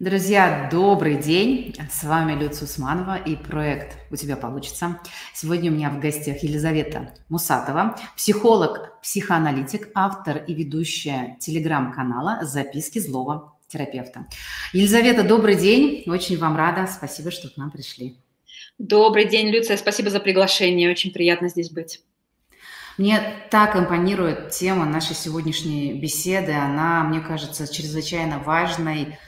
Друзья, добрый день! С вами Люция Усманова и проект «У тебя получится». Сегодня у меня в гостях Елизавета Мусатова, психолог, психоаналитик, автор и ведущая телеграм-канала «Записки злого терапевта». Елизавета, добрый день! Очень вам рада. Спасибо, что к нам пришли. Добрый день, Люция. Спасибо за приглашение. Очень приятно здесь быть. Мне так импонирует тема нашей сегодняшней беседы. Она, мне кажется, чрезвычайно важной,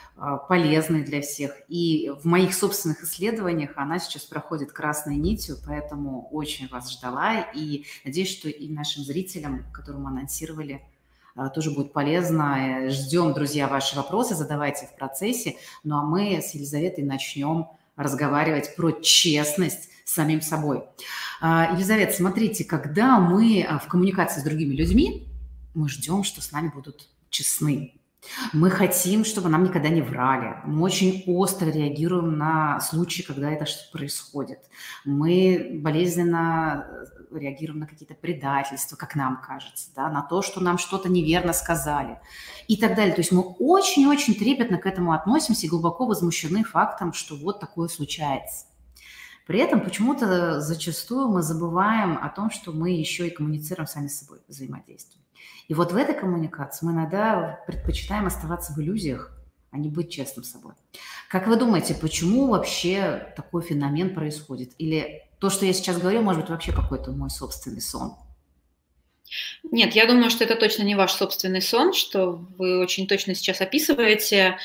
полезной для всех. И в моих собственных исследованиях она сейчас проходит красной нитью, поэтому очень вас ждала. И надеюсь, что и нашим зрителям, которым анонсировали, а, тоже будет полезно. Ждем, друзья, ваши вопросы, задавайте в процессе. Ну а мы с Елизаветой начнем разговаривать про честность с самим собой. А, Елизавета, смотрите, когда мы в коммуникации с другими людьми, мы ждем, что с нами будут честны, мы хотим, чтобы нам никогда не врали. Мы очень остро реагируем на случаи, когда это что-то происходит. Мы болезненно э, реагируем на какие-то предательства, как нам кажется, да, на то, что нам что-то неверно сказали и так далее. То есть мы очень-очень трепетно к этому относимся и глубоко возмущены фактом, что вот такое случается. При этом почему-то зачастую мы забываем о том, что мы еще и коммуницируем сами с собой, взаимодействуем. И вот в этой коммуникации мы иногда предпочитаем оставаться в иллюзиях, а не быть честным собой. Как вы думаете, почему вообще такой феномен происходит? Или то, что я сейчас говорю, может быть вообще какой-то мой собственный сон? Нет, я думаю, что это точно не ваш собственный сон, что вы очень точно сейчас описываете.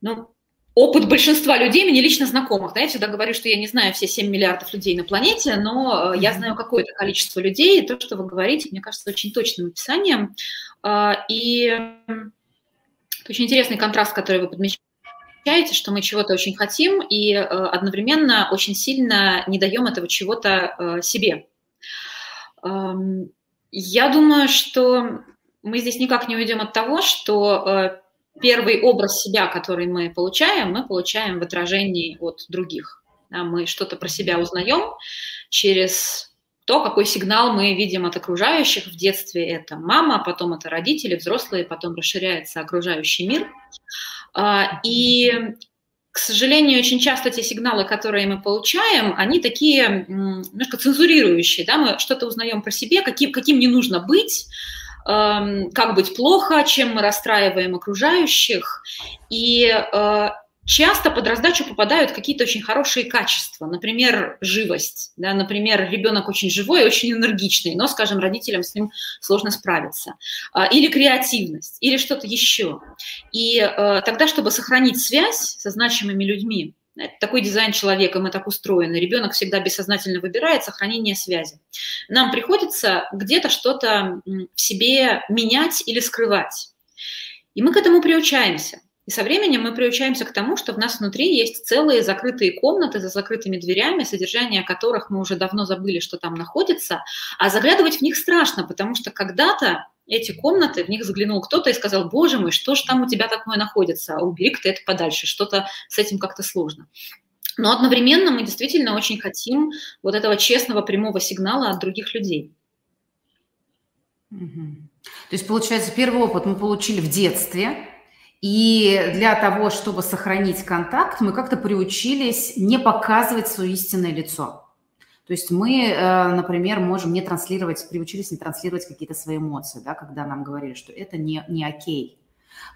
Ну, опыт большинства людей, мне лично знакомых, да, я всегда говорю, что я не знаю все 7 миллиардов людей на планете, но э, я знаю какое-то количество людей, и то, что вы говорите, мне кажется, очень точным описанием. А, и очень интересный контраст, который вы подмечаете, что мы чего-то очень хотим и э, одновременно очень сильно не даем этого чего-то э, себе. Я думаю, что мы здесь никак не уйдем от того, что первый образ себя, который мы получаем, мы получаем в отражении от других. Да, мы что-то про себя узнаем через то, какой сигнал мы видим от окружающих. В детстве это мама, потом это родители, взрослые, потом расширяется окружающий мир. А, и, к сожалению, очень часто те сигналы, которые мы получаем, они такие немножко цензурирующие. Да? Мы что-то узнаем про себя, каким, каким не нужно быть, как быть плохо, чем мы расстраиваем окружающих. И э, часто под раздачу попадают какие-то очень хорошие качества, например, живость. Да, например, ребенок очень живой, очень энергичный, но, скажем, родителям с ним сложно справиться. А, или креативность, или что-то еще. И э, тогда, чтобы сохранить связь со значимыми людьми, это такой дизайн человека, мы так устроены. Ребенок всегда бессознательно выбирает сохранение связи. Нам приходится где-то что-то в себе менять или скрывать. И мы к этому приучаемся. И со временем мы приучаемся к тому, что в нас внутри есть целые закрытые комнаты за закрытыми дверями, содержание которых мы уже давно забыли, что там находится, а заглядывать в них страшно, потому что когда-то эти комнаты, в них заглянул кто-то и сказал, боже мой, что же там у тебя такое находится, а убери-ка ты это подальше, что-то с этим как-то сложно. Но одновременно мы действительно очень хотим вот этого честного прямого сигнала от других людей. Угу. То есть, получается, первый опыт мы получили в детстве, и для того, чтобы сохранить контакт, мы как-то приучились не показывать свое истинное лицо. То есть мы, э, например, можем не транслировать, приучились не транслировать какие-то свои эмоции, да, когда нам говорили, что это не, не окей.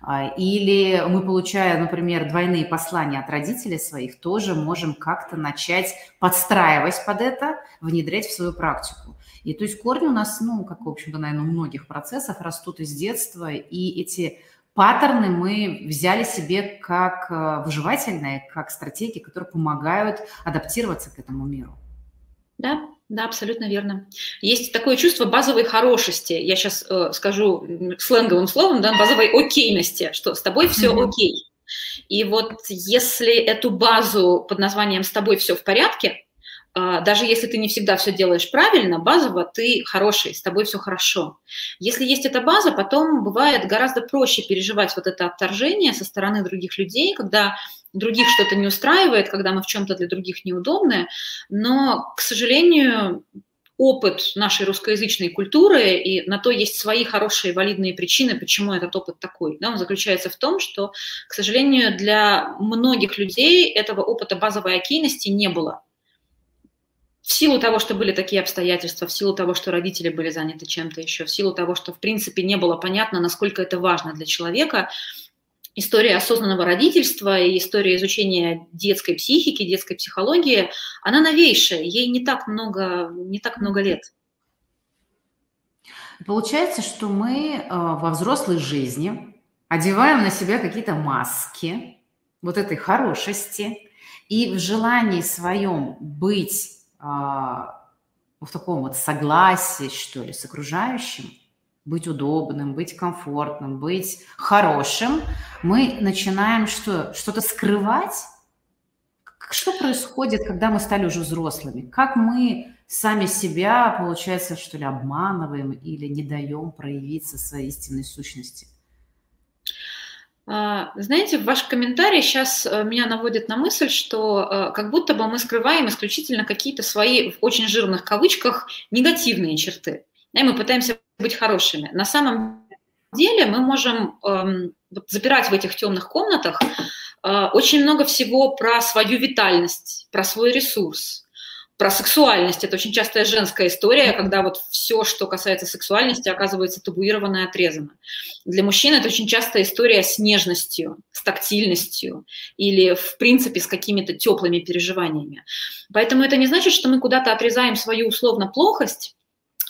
А, или мы, получая, например, двойные послания от родителей своих, тоже можем как-то начать подстраивать под это, внедрять в свою практику. И то есть корни у нас, ну, как, в общем-то, наверное, у многих процессов растут из детства, и эти паттерны мы взяли себе как э, выживательные, как стратегии, которые помогают адаптироваться к этому миру. Да, да, абсолютно верно. Есть такое чувство базовой хорошести. Я сейчас э, скажу сленговым словом, да, базовой окейности, что с тобой все mm-hmm. окей. И вот если эту базу под названием «с тобой все в порядке», э, даже если ты не всегда все делаешь правильно, базово ты хороший, с тобой все хорошо. Если есть эта база, потом бывает гораздо проще переживать вот это отторжение со стороны других людей, когда других что-то не устраивает, когда мы в чем-то для других неудобны, но, к сожалению, опыт нашей русскоязычной культуры, и на то есть свои хорошие валидные причины, почему этот опыт такой. Да, он заключается в том, что, к сожалению, для многих людей этого опыта базовой окейности не было. В силу того, что были такие обстоятельства, в силу того, что родители были заняты чем-то еще, в силу того, что, в принципе, не было понятно, насколько это важно для человека, история осознанного родительства и история изучения детской психики, детской психологии, она новейшая, ей не так много, не так много лет. Получается, что мы э, во взрослой жизни одеваем на себя какие-то маски вот этой хорошести, и в желании своем быть э, в таком вот согласии, что ли, с окружающим – быть удобным, быть комфортным, быть хорошим, мы начинаем что, что-то скрывать. Что происходит, когда мы стали уже взрослыми? Как мы сами себя, получается, что ли, обманываем или не даем проявиться своей истинной сущности? А, знаете, ваш комментарий сейчас э, меня наводит на мысль, что э, как будто бы мы скрываем исключительно какие-то свои, в очень жирных кавычках, негативные черты. И мы пытаемся быть хорошими. На самом деле мы можем эм, запирать в этих темных комнатах э, очень много всего про свою витальность, про свой ресурс, про сексуальность. Это очень частая женская история, когда вот все, что касается сексуальности, оказывается табуировано и отрезано. Для мужчин это очень частая история с нежностью, с тактильностью или, в принципе, с какими-то теплыми переживаниями. Поэтому это не значит, что мы куда-то отрезаем свою условно плохость,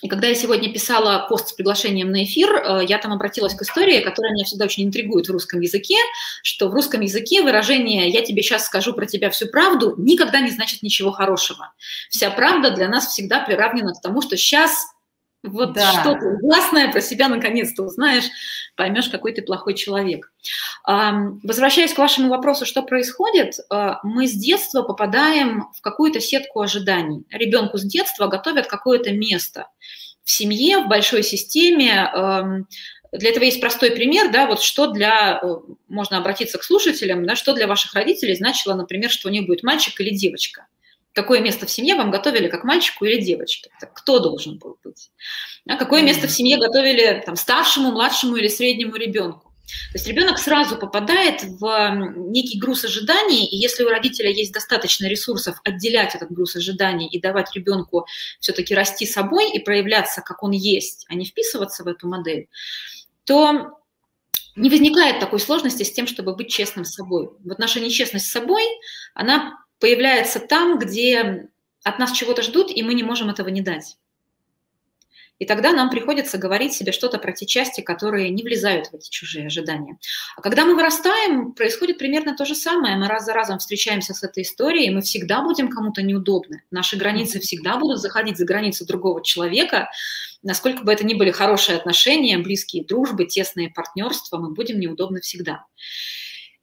и когда я сегодня писала пост с приглашением на эфир, э, я там обратилась к истории, которая меня всегда очень интригует в русском языке, что в русском языке выражение «я тебе сейчас скажу про тебя всю правду» никогда не значит ничего хорошего. Вся правда для нас всегда приравнена к тому, что сейчас вот да. что-то ужасное про себя наконец-то узнаешь, поймешь, какой ты плохой человек. Возвращаясь к вашему вопросу, что происходит, а, мы с детства попадаем в какую-то сетку ожиданий. Ребенку с детства готовят какое-то место в семье, в большой системе. Для этого есть простой пример, да, вот что для, э, можно обратиться к слушателям, да, что для ваших родителей значило, например, что у них будет мальчик или девочка какое место в семье вам готовили как мальчику или девочке? Кто должен был быть? А какое место в семье готовили там, старшему, младшему или среднему ребенку? То есть ребенок сразу попадает в некий груз ожиданий, и если у родителя есть достаточно ресурсов отделять этот груз ожиданий и давать ребенку все-таки расти собой и проявляться, как он есть, а не вписываться в эту модель, то не возникает такой сложности с тем, чтобы быть честным с собой. Вот наша нечестность с собой, она появляется там, где от нас чего-то ждут, и мы не можем этого не дать. И тогда нам приходится говорить себе что-то про те части, которые не влезают в эти чужие ожидания. А когда мы вырастаем, происходит примерно то же самое. Мы раз за разом встречаемся с этой историей, мы всегда будем кому-то неудобны. Наши границы всегда будут заходить за границы другого человека. Насколько бы это ни были хорошие отношения, близкие дружбы, тесные партнерства, мы будем неудобны всегда.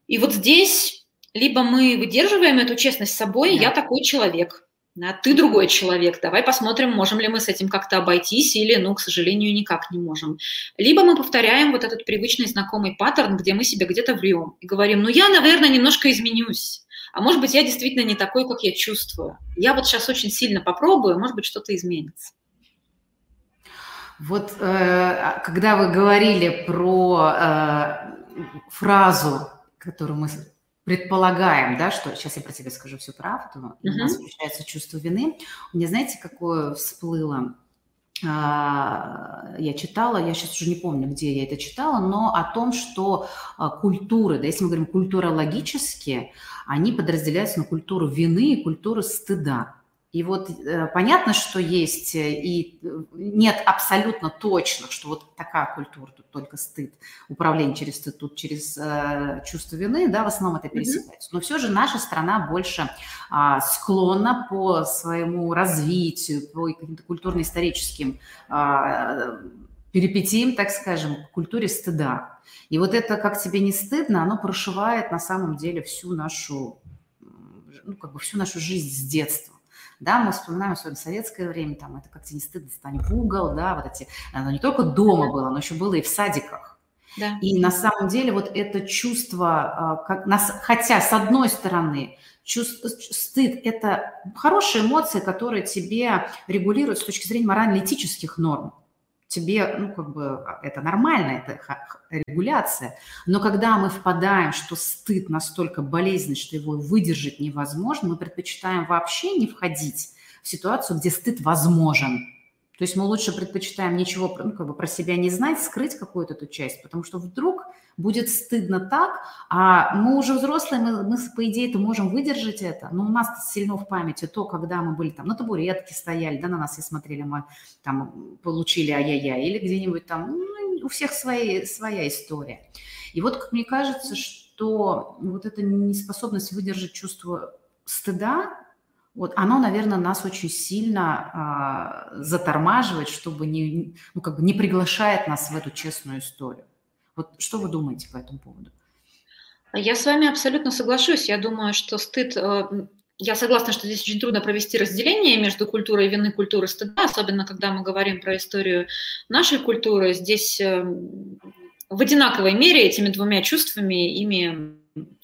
И вот здесь либо мы выдерживаем эту честность с собой, да. я такой человек, а ты другой человек, давай посмотрим, можем ли мы с этим как-то обойтись или, ну, к сожалению, никак не можем. Либо мы повторяем вот этот привычный знакомый паттерн, где мы себе где-то врем и говорим, ну, я, наверное, немножко изменюсь, а может быть, я действительно не такой, как я чувствую. Я вот сейчас очень сильно попробую, может быть, что-то изменится. Вот э, когда вы говорили про э, фразу, которую мы предполагаем, да, что сейчас я про тебя скажу всю правду, и uh-huh. у нас включается чувство вины. У меня, знаете, какое всплыло? А, я читала, я сейчас уже не помню, где я это читала, но о том, что а, культуры, да, если мы говорим культурологически, они подразделяются на культуру вины и культуру стыда. И вот э, понятно, что есть э, и э, нет абсолютно точно, что вот такая культура, тут только стыд, управление через стыд, тут через э, чувство вины, да, в основном это пересекается. Но все же наша страна больше э, склонна по своему развитию, по каким-то культурно-историческим э, перипетиям, так скажем, к культуре стыда. И вот это, как тебе не стыдно, оно прошивает на самом деле всю нашу, ну, как бы всю нашу жизнь с детства. Да, мы вспоминаем особенно советское время, там это как-то не стыдно, стань в угол, да, вот эти, оно не только дома было, но еще было и в садиках. Да. И на самом деле вот это чувство, а, как нас, хотя с одной стороны чувство, стыд – это хорошие эмоции, которые тебе регулируют с точки зрения морально-этических норм. Тебе, ну, как бы, это нормально, это регуляция. Но когда мы впадаем, что стыд настолько болезненный, что его выдержать невозможно, мы предпочитаем вообще не входить в ситуацию, где стыд возможен. То есть мы лучше предпочитаем ничего ну, как бы про себя не знать, скрыть какую-то эту часть, потому что вдруг будет стыдно так, а мы уже взрослые, мы, мы по идее, то можем выдержать это, но у нас сильно в памяти то, когда мы были там на табуретке стояли, да, на нас все смотрели, мы там получили ай-яй-яй, или где-нибудь там, ну, у всех свои, своя история. И вот, как мне кажется, что вот эта неспособность выдержать чувство стыда, вот оно, наверное, нас очень сильно а, затормаживает, чтобы не, ну, как бы не приглашает нас в эту честную историю. Вот что вы думаете по этому поводу? Я с вами абсолютно соглашусь. Я думаю, что стыд... Э, я согласна, что здесь очень трудно провести разделение между культурой вины и культурой стыда, особенно когда мы говорим про историю нашей культуры. Здесь э, в одинаковой мере этими двумя чувствами ими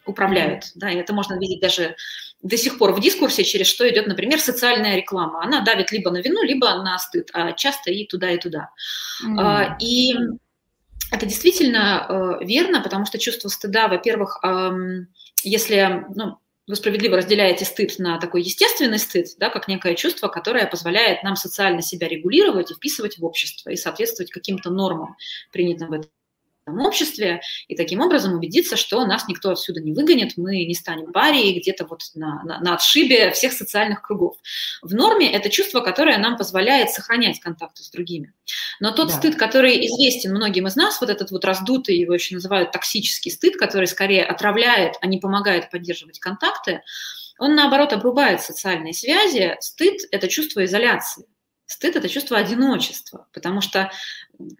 управляют. Да, и это можно видеть даже до сих пор в дискурсе, через что идет, например, социальная реклама. Она давит либо на вину, либо на стыд, а часто и туда, и туда. Mm. И это действительно э, верно, потому что чувство стыда, во-первых, если ну, вы справедливо разделяете стыд на такой естественный стыд, да, как некое чувство, которое позволяет нам социально себя регулировать и вписывать в общество и соответствовать каким-то нормам, принятым в этом обществе, и таким образом убедиться, что нас никто отсюда не выгонит, мы не станем парией где-то вот на, на, на отшибе всех социальных кругов. В норме это чувство, которое нам позволяет сохранять контакты с другими. Но тот да. стыд, который известен многим из нас, вот этот вот раздутый, его еще называют токсический стыд, который скорее отравляет, а не помогает поддерживать контакты, он, наоборот, обрубает социальные связи. Стыд – это чувство изоляции. Стыд – это чувство одиночества, потому что,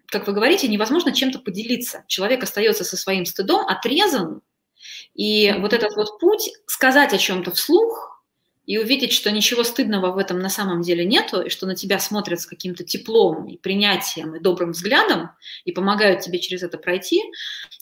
как вы говорите, невозможно чем-то поделиться. Человек остается со своим стыдом отрезан, и вот этот вот путь сказать о чем-то вслух – и увидеть, что ничего стыдного в этом на самом деле нету, и что на тебя смотрят с каким-то теплом и принятием и добрым взглядом, и помогают тебе через это пройти,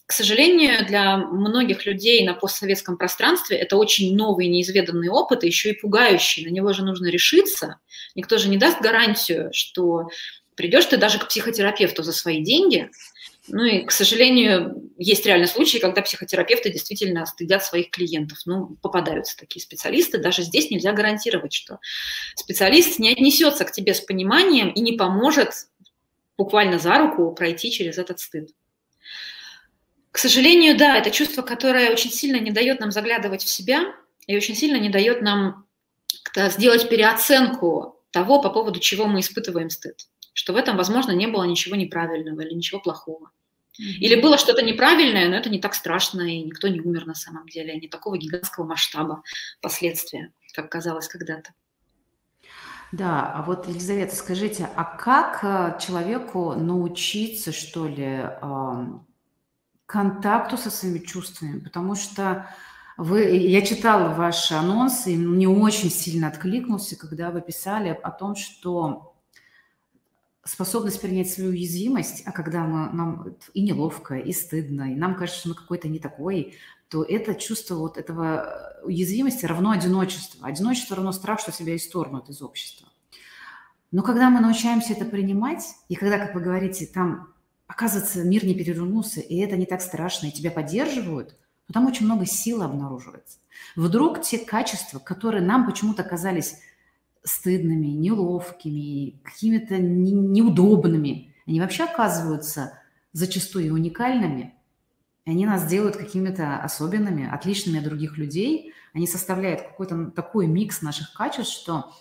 к сожалению, для многих людей на постсоветском пространстве это очень новый, неизведанный опыт, еще и пугающий. На него же нужно решиться. Никто же не даст гарантию, что придешь ты даже к психотерапевту за свои деньги, ну и, к сожалению, есть реально случаи, когда психотерапевты действительно стыдят своих клиентов. Ну, попадаются такие специалисты. Даже здесь нельзя гарантировать, что специалист не отнесется к тебе с пониманием и не поможет буквально за руку пройти через этот стыд. К сожалению, да, это чувство, которое очень сильно не дает нам заглядывать в себя и очень сильно не дает нам сделать переоценку того, по поводу чего мы испытываем стыд. Что в этом, возможно, не было ничего неправильного или ничего плохого. Или было что-то неправильное, но это не так страшно, и никто не умер на самом деле, не такого гигантского масштаба последствия, как казалось когда-то. Да, а вот, Елизавета, скажите, а как э, человеку научиться, что ли, контакту со своими чувствами? Потому что вы, я читала ваши анонсы, и мне очень сильно откликнулся, когда вы писали о том, что способность принять свою уязвимость, а когда мы, нам и неловко, и стыдно, и нам кажется, что мы какой-то не такой, то это чувство вот этого э, уязвимости равно одиночеству. Одиночество равно страх, что себя исторгнут из общества. Но когда мы научаемся это принимать, и когда, как вы говорите, там, оказывается, мир не перевернулся, и это не так страшно, и тебя поддерживают, то там очень много силы обнаруживается. Вдруг те качества, которые нам почему-то казались стыдными, неловкими, какими-то неудобными. Они вообще оказываются зачастую уникальными. Они нас делают какими-то особенными, отличными от других людей. Они составляют какой-то такой микс наших качеств, что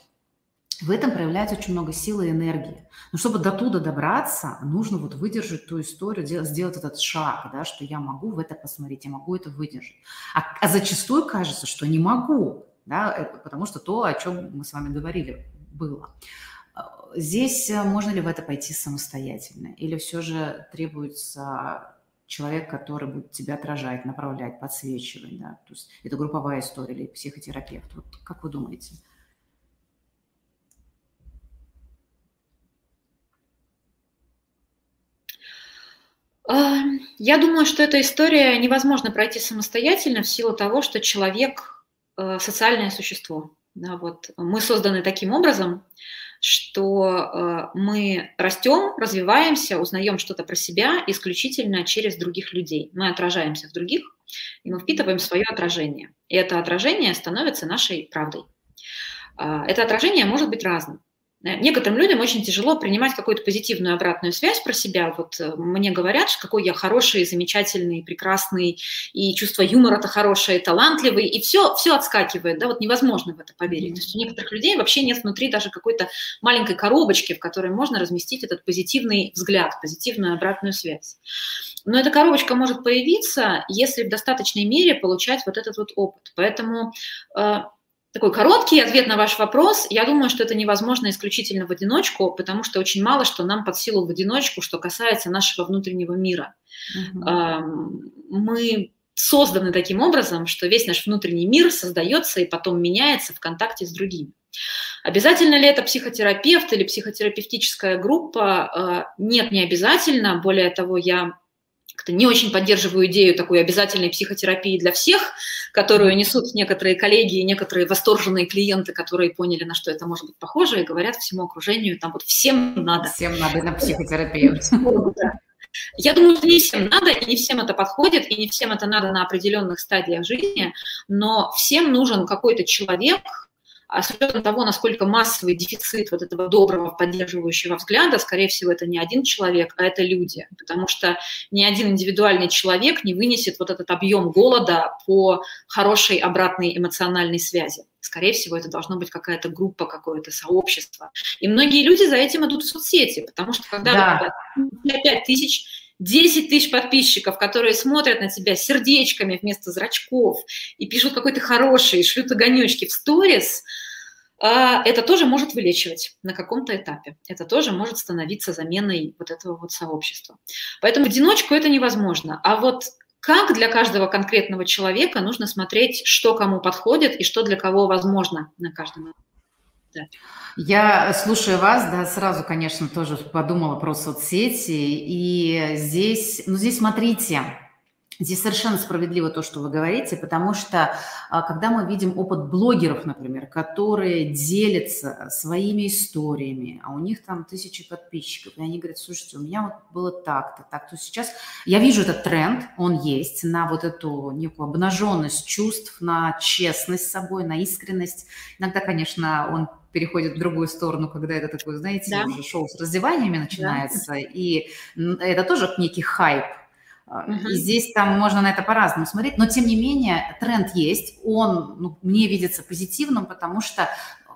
в этом проявляется очень много силы и энергии. Но чтобы до туда добраться, нужно вот выдержать ту историю, сделать этот шаг, да, что я могу в это посмотреть, я могу это выдержать. А, а зачастую кажется, что не могу да, э, потому что то, о чем мы с вами говорили, было. А, здесь э, можно ли в это пойти самостоятельно? Или все же требуется человек, который будет тебя отражать, направлять, подсвечивать, да? То есть это групповая история или психотерапевт. Вот как вы думаете? Я думаю, что эта история невозможно пройти самостоятельно в силу того, что человек социальное существо. Да, вот мы созданы таким образом, что э, мы растем, развиваемся, узнаем что-то про себя исключительно через других людей. Мы отражаемся в других, и мы впитываем свое отражение. И это отражение становится нашей правдой. А, это отражение может быть разным. Э, некоторым людям очень тяжело принимать какую-то позитивную обратную связь про себя. Вот э, мне говорят, какой я хороший, замечательный, прекрасный, и чувство юмора-то хорошее, талантливый, и все, все отскакивает, да, вот невозможно в это поверить. То есть у некоторых людей вообще нет внутри даже какой-то маленькой коробочки, в которой можно разместить этот позитивный взгляд, позитивную обратную связь. Но эта коробочка может появиться, если в достаточной мере получать вот этот вот опыт. Поэтому э, такой короткий ответ на ваш вопрос. Я думаю, что это невозможно исключительно в одиночку, потому что очень мало что нам под силу в одиночку, что касается нашего внутреннего мира. Угу. Мы созданы таким образом, что весь наш внутренний мир создается и потом меняется в контакте с другими. Обязательно ли это психотерапевт или психотерапевтическая группа? А, нет, не обязательно. Более того, я как-то не очень поддерживаю идею такой обязательной психотерапии для всех, которую несут некоторые коллеги и некоторые восторженные клиенты, которые поняли, на что это может быть похоже, и говорят всему окружению, там вот всем надо. Всем надо на психотерапию. Я думаю, что не всем надо, и не всем это подходит, и не всем это надо на определенных стадиях жизни, но всем нужен какой-то человек, а с учетом того, насколько массовый дефицит вот этого доброго, поддерживающего взгляда, скорее всего, это не один человек, а это люди, потому что ни один индивидуальный человек не вынесет вот этот объем голода по хорошей обратной эмоциональной связи. Скорее всего, это должно быть какая-то группа, какое-то сообщество. И многие люди за этим идут в соцсети, потому что когда да. 5 тысяч 10 тысяч подписчиков, которые смотрят на тебя сердечками вместо зрачков и пишут какой-то хороший, шлют огонечки в сторис, а, это тоже может вылечивать на каком-то этапе. Это тоже может становиться заменой вот этого вот сообщества. Поэтому одиночку это невозможно. А вот как для каждого конкретного человека нужно смотреть, что кому подходит и что для кого возможно на каждом этапе. Я, слушая вас, да, сразу, конечно, тоже подумала про соцсети. И здесь, ну, здесь смотрите, Здесь совершенно справедливо то, что вы говорите, потому что а, когда мы видим опыт блогеров, например, которые делятся своими историями, а у них там тысячи подписчиков, и они говорят, слушайте, у меня вот было так-то, так, то сейчас я вижу этот тренд, он есть, на вот эту некую обнаженность чувств, на честность с собой, на искренность. Иногда, конечно, он переходит в другую сторону, когда это такое, знаете, да. уже шоу с раздеваниями начинается, да. и это тоже некий хайп. Uh-huh. И здесь там можно на это по-разному смотреть, но тем не менее тренд есть, он ну, мне видится позитивным, потому что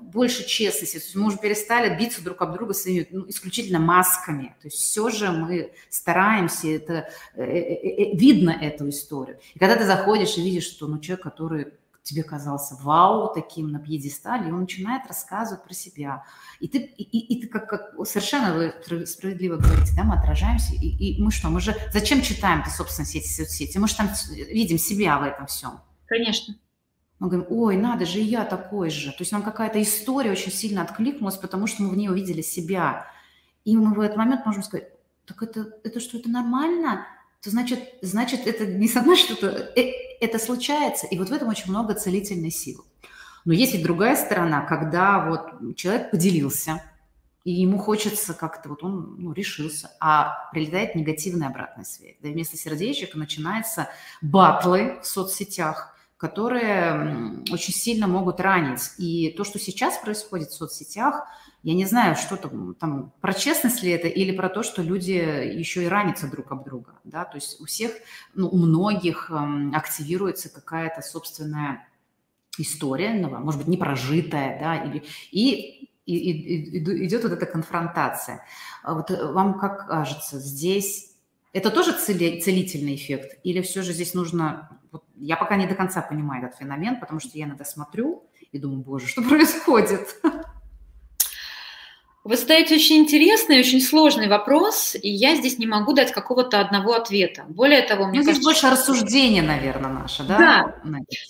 больше честности. То есть мы уже перестали биться друг об друга своими ну, исключительно масками. То есть все же мы стараемся, это, э, э, э, видно эту историю. И когда ты заходишь и видишь, что ну, человек, который тебе казался вау таким на пьедестале, и он начинает рассказывать про себя. И ты, и, и ты как, как совершенно вы справедливо говорите, да, мы отражаемся, и, и мы что, мы же, зачем читаем-то, собственно, сети, соцсети? Мы же там видим себя в этом всем. Конечно. Мы говорим, ой, надо же, и я такой же. То есть нам какая-то история очень сильно откликнулась, потому что мы в ней увидели себя. И мы в этот момент можем сказать, так это, это что, это нормально? То значит, значит это не со мной что-то, э, это случается, и вот в этом очень много целительной силы. Но есть и другая сторона, когда вот человек поделился, и ему хочется как-то, вот он ну, решился, а прилетает негативная обратная связь. Да, вместо сердечек начинаются батлы в соцсетях, которые очень сильно могут ранить. И то, что сейчас происходит в соцсетях, я не знаю, что там, там, про честность ли это или про то, что люди еще и ранятся друг об друга, да, то есть у всех, ну, у многих эм, активируется какая-то собственная история, ну, может быть, непрожитая, да, или, и, и, и, и идет вот эта конфронтация. А вот э, вам как кажется, здесь это тоже цели, целительный эффект или все же здесь нужно, вот, я пока не до конца понимаю этот феномен, потому что я иногда смотрю и думаю, боже, что происходит? Вы задаете очень интересный, очень сложный вопрос, и я здесь не могу дать какого-то одного ответа. Более того, мне ну, кажется... Здесь больше рассуждение, наверное, наше, да? Да.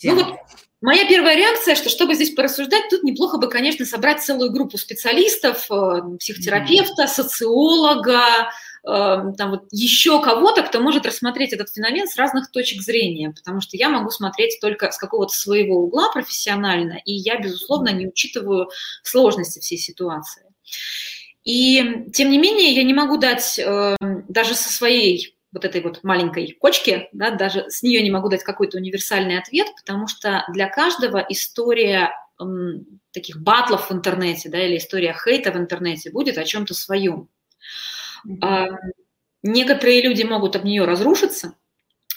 Ну, вот моя первая реакция, что чтобы здесь порассуждать, тут неплохо бы, конечно, собрать целую группу специалистов, э, психотерапевта, социолога, там вот еще кого-то, кто может рассмотреть этот феномен с разных точек зрения, потому что я могу смотреть только с какого-то своего угла профессионально, и я, безусловно, не учитываю сложности всей ситуации. И, тем не менее, я не могу дать э, даже со своей вот этой вот маленькой кочки, да, даже с нее не могу дать какой-то универсальный ответ, потому что для каждого история э, таких батлов в интернете, да, или история хейта в интернете будет о чем-то своем. Э, некоторые люди могут об нее разрушиться,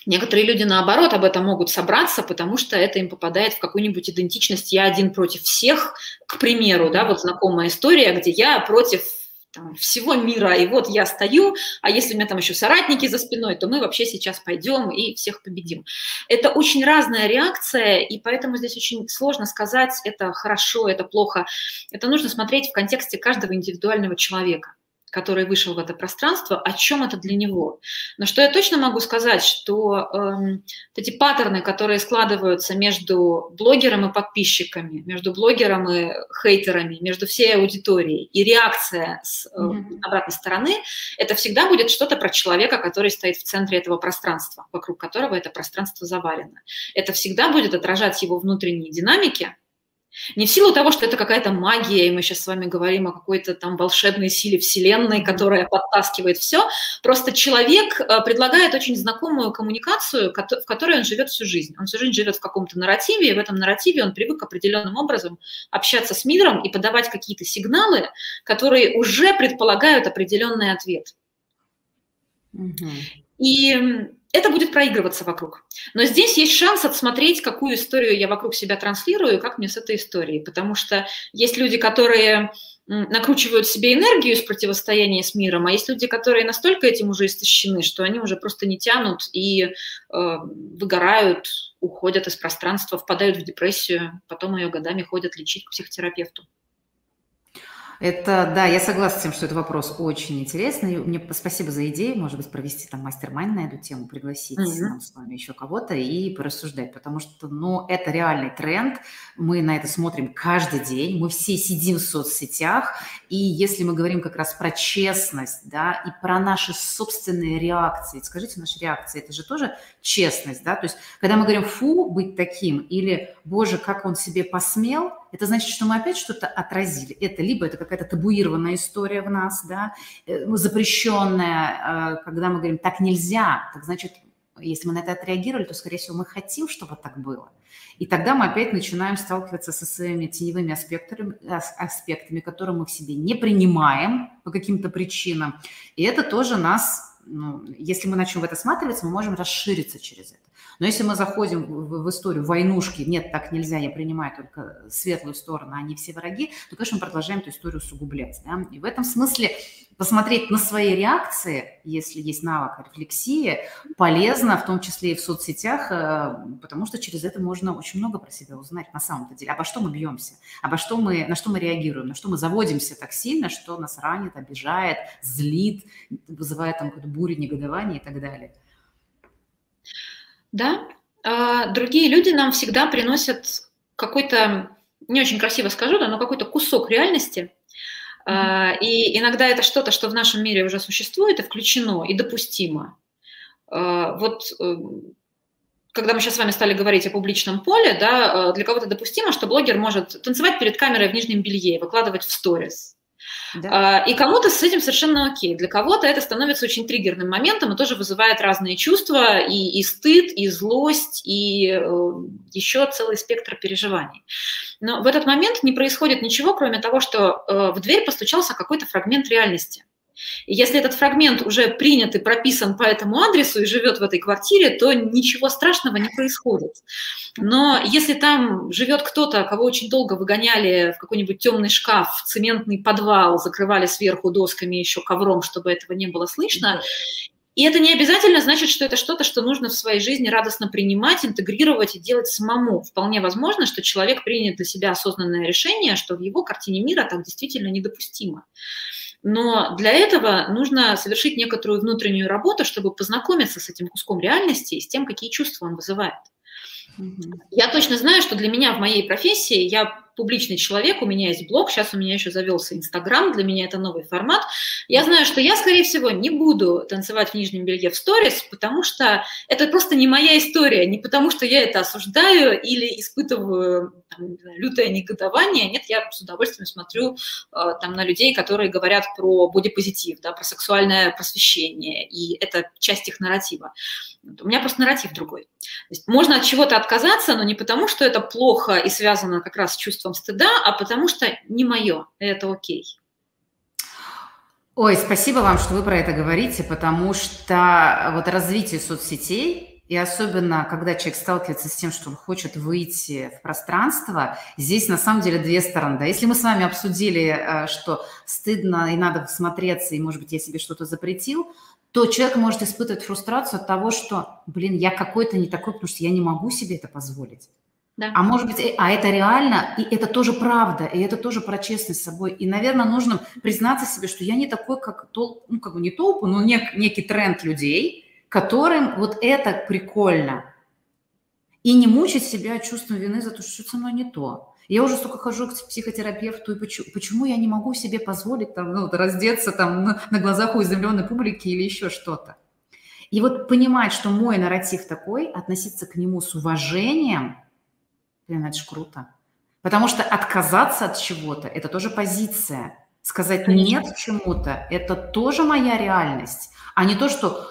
Некоторые люди, наоборот, об этом могут собраться, потому что это им попадает в какую-нибудь идентичность «я один против всех», к примеру, да, вот знакомая история, где я против там, всего мира, и вот я стою, а если у меня там еще соратники за спиной, то мы вообще сейчас пойдем и всех победим. Это очень разная реакция, и поэтому здесь очень сложно сказать, это хорошо, это плохо. Это нужно смотреть в контексте каждого индивидуального человека который вышел в это пространство, о чем это для него. Но что я точно могу сказать, что э, эти паттерны, которые складываются между блогером и подписчиками, между блогером и хейтерами, между всей аудиторией, и реакция с э, mm-hmm. обратной стороны, это всегда будет что-то про человека, который стоит в центре этого пространства, вокруг которого это пространство завалено. Это всегда будет отражать его внутренние динамики, не в силу того, что это какая-то магия, и мы сейчас с вами говорим о какой-то там волшебной силе Вселенной, которая подтаскивает все. Просто человек э, предлагает очень знакомую коммуникацию, в которой он живет всю жизнь. Он всю жизнь живет в каком-то нарративе, и в этом нарративе он привык определенным образом общаться с миром и подавать какие-то сигналы, которые уже предполагают определенный ответ. Угу. И это будет проигрываться вокруг. Но здесь есть шанс отсмотреть, какую историю я вокруг себя транслирую, как мне с этой историей. Потому что есть люди, которые накручивают себе энергию из противостояния с миром, а есть люди, которые настолько этим уже истощены, что они уже просто не тянут и э, выгорают, уходят из пространства, впадают в депрессию, потом ее годами ходят лечить к психотерапевту. Это, да, я согласна с тем, что это вопрос очень интересный. Мне спасибо за идею, может быть, провести там мастер-майн на эту тему, пригласить mm-hmm. нам с вами еще кого-то и порассуждать, потому что, ну, это реальный тренд, мы на это смотрим каждый день, мы все сидим в соцсетях, и если мы говорим как раз про честность, да, и про наши собственные реакции, скажите, наши реакции, это же тоже честность, да, то есть, когда мы говорим «фу, быть таким» или «боже, как он себе посмел», это значит, что мы опять что-то отразили. Это либо это какая-то табуированная история в нас, да, э, ну, запрещенная, э, когда мы говорим «так нельзя», так значит, если мы на это отреагировали, то, скорее всего, мы хотим, чтобы так было. И тогда мы опять начинаем сталкиваться со своими теневыми аспектами, аспектами, которые мы в себе не принимаем по каким-то причинам. И это тоже нас, ну, если мы начнем в это осматриваться, мы можем расшириться через это. Но если мы заходим в, в историю войнушки, нет, так нельзя, я принимаю только светлую сторону, а не все враги, то, конечно, мы продолжаем эту историю усугублять. Да? И в этом смысле посмотреть на свои реакции, если есть навык рефлексии, полезно, в том числе и в соцсетях, э, потому что через это можно очень много про себя узнать на самом-то деле. Обо что мы бьемся, обо что мы, на что мы реагируем, на что мы заводимся так сильно, что нас ранит, обижает, злит, вызывает там какую-то бурю негодования и так далее да, а другие люди нам всегда приносят какой-то, не очень красиво скажу, да, но какой-то кусок реальности, mm-hmm. и иногда это что-то, что в нашем мире уже существует и включено, и допустимо. А, вот э, когда мы сейчас с вами стали говорить о публичном поле, да, для кого-то допустимо, что блогер может танцевать перед камерой в нижнем белье, выкладывать в сторис. Да. А, и кому-то с этим совершенно окей. Для кого-то это становится очень триггерным моментом и тоже вызывает разные чувства, и, и стыд, и злость, и э, еще целый спектр переживаний. Но в этот момент не происходит ничего, кроме того, что э, в дверь постучался какой-то фрагмент реальности. И если этот фрагмент уже принят и прописан по этому адресу и живет в этой квартире, то ничего страшного не происходит. Но если там живет кто-то, кого очень долго выгоняли в какой-нибудь темный шкаф, в цементный подвал, закрывали сверху досками еще ковром, чтобы этого не было слышно, и это не обязательно значит, что это что-то, что нужно в своей жизни радостно принимать, интегрировать и делать самому. Вполне возможно, что человек принят для себя осознанное решение, что в его картине мира так действительно недопустимо. Но для этого нужно совершить некоторую внутреннюю работу, чтобы познакомиться с этим куском реальности и с тем, какие чувства он вызывает. Я точно знаю, что для меня в моей профессии я публичный человек, у меня есть блог, сейчас у меня еще завелся Инстаграм, для меня это новый формат. Я знаю, что я, скорее всего, не буду танцевать в нижнем белье в сторис, потому что это просто не моя история, не потому что я это осуждаю или испытываю там, лютое негодование. Нет, я с удовольствием смотрю э, там на людей, которые говорят про бодипозитив, да, про сексуальное просвещение, и это часть их нарратива. У меня просто нарратив другой. То есть можно от чего-то отказаться, но не потому, что это плохо и связано как раз с чувством стыда, а потому что не мое, это окей. Ой, спасибо вам, что вы про это говорите, потому что вот развитие соцсетей, и особенно, когда человек сталкивается с тем, что он хочет выйти в пространство, здесь на самом деле две стороны. Да? Если мы с вами обсудили, э, что стыдно и надо смотреться, и, может быть, я себе что-то запретил, то человек может испытывать фрустрацию от того, что, блин, я какой-то не такой, потому что я не могу себе это позволить. Да. А может быть, а это реально, и это тоже правда, и это тоже про честность с собой. И, наверное, нужно признаться себе, что я не такой, как тол, ну, как бы не толпу, но нек, некий тренд людей, которым вот это прикольно. И не мучить себя чувством вины за то, что что-то со мной не то. Я уже столько хожу к психотерапевту, и почему, почему я не могу себе позволить там, ну, раздеться там на, на глазах у изумленной публики или еще что-то. И вот понимать, что мой нарратив такой, относиться к нему с уважением, блин, это же круто. Потому что отказаться от чего-то – это тоже позиция. Сказать Конечно. нет чему-то – это тоже моя реальность, а не то, что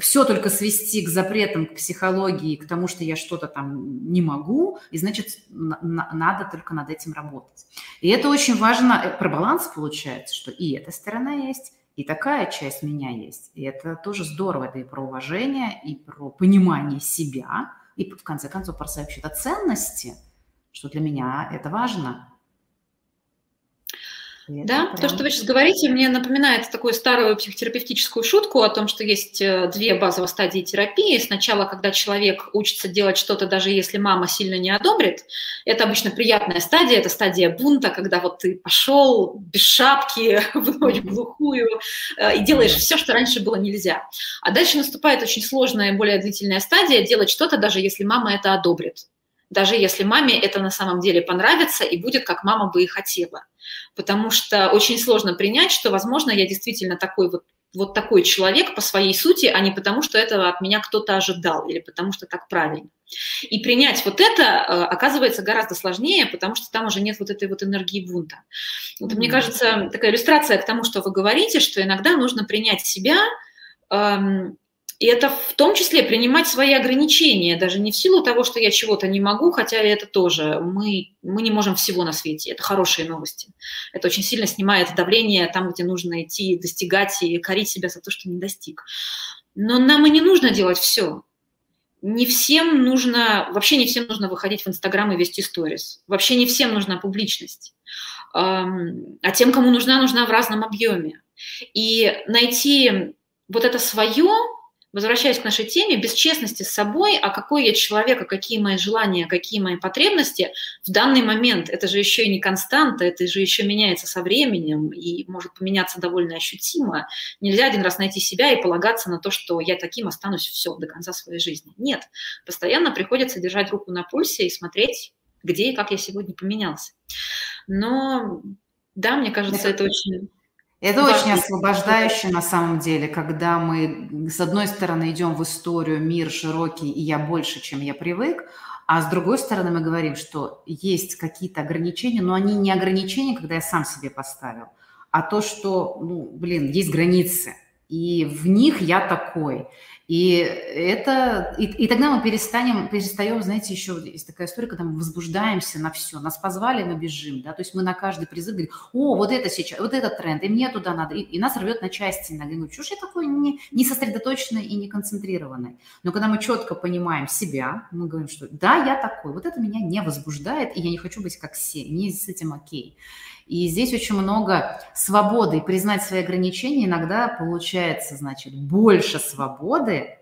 все только свести к запретам, к психологии, к тому, что я что-то там не могу, и значит, надо только над этим работать. И это очень важно, э, про баланс получается, что и эта сторона есть, и такая часть меня есть. И это тоже здорово, это и про уважение, и про понимание себя, и в конце концов про сообщить о ценности, что для меня это важно. Да, прям... то, что вы сейчас говорите, мне напоминает такую старую психотерапевтическую шутку о том, что есть э, две базовые стадии терапии. Сначала, когда человек учится делать что-то, даже если мама сильно не одобрит, это обычно приятная стадия, это стадия бунта, когда вот ты пошел без шапки в ночь глухую э, и делаешь все, что раньше было нельзя. А дальше наступает очень сложная, более длительная стадия делать что-то, даже если мама это одобрит даже если маме это на самом деле понравится и будет, как мама бы и хотела. Потому что очень сложно принять, что, возможно, я действительно такой вот вот такой человек по своей сути, а не потому, что этого от меня кто-то ожидал или потому, что так правильно. И принять вот это э, оказывается гораздо сложнее, потому что там уже нет вот этой вот энергии бунта. Вот, mm-hmm. Мне кажется, такая иллюстрация к тому, что вы говорите, что иногда нужно принять себя эм, и это в том числе принимать свои ограничения, даже не в силу того, что я чего-то не могу, хотя это тоже, мы, мы не можем всего на свете, это хорошие новости. Это очень сильно снимает давление там, где нужно идти, достигать и корить себя за то, что не достиг. Но нам и не нужно делать все. Не всем нужно, вообще не всем нужно выходить в Инстаграм и вести сторис. Вообще не всем нужна публичность. А тем, кому нужна, нужна в разном объеме. И найти вот это свое, возвращаясь к нашей теме, без честности с собой, а какой я человек, а какие мои желания, какие мои потребности в данный момент, это же еще и не константа, это же еще меняется со временем и может поменяться довольно ощутимо. Нельзя один раз найти себя и полагаться на то, что я таким останусь все до конца своей жизни. Нет, постоянно приходится держать руку на пульсе и смотреть, где и как я сегодня поменялся. Но да, мне кажется, это, это очень это очень освобождающе на самом деле, когда мы с одной стороны идем в историю, мир широкий, и я больше, чем я привык, а с другой стороны мы говорим, что есть какие-то ограничения, но они не ограничения, когда я сам себе поставил, а то, что, ну, блин, есть границы, и в них я такой. И это, и, и тогда мы перестанем, перестаем, знаете, еще есть такая история, когда мы возбуждаемся на все. Нас позвали, мы бежим, да, то есть мы на каждый призыв говорим, о, вот это сейчас, вот этот тренд, и мне туда надо, и, и нас рвет на части иногда. Говорю, что ж я такой не, не сосредоточенный и не концентрированный. Но когда мы четко понимаем себя, мы говорим, что да, я такой, вот это меня не возбуждает, и я не хочу быть как все, мне с этим окей. И здесь очень много свободы. И признать свои ограничения иногда получается, значит, больше свободы,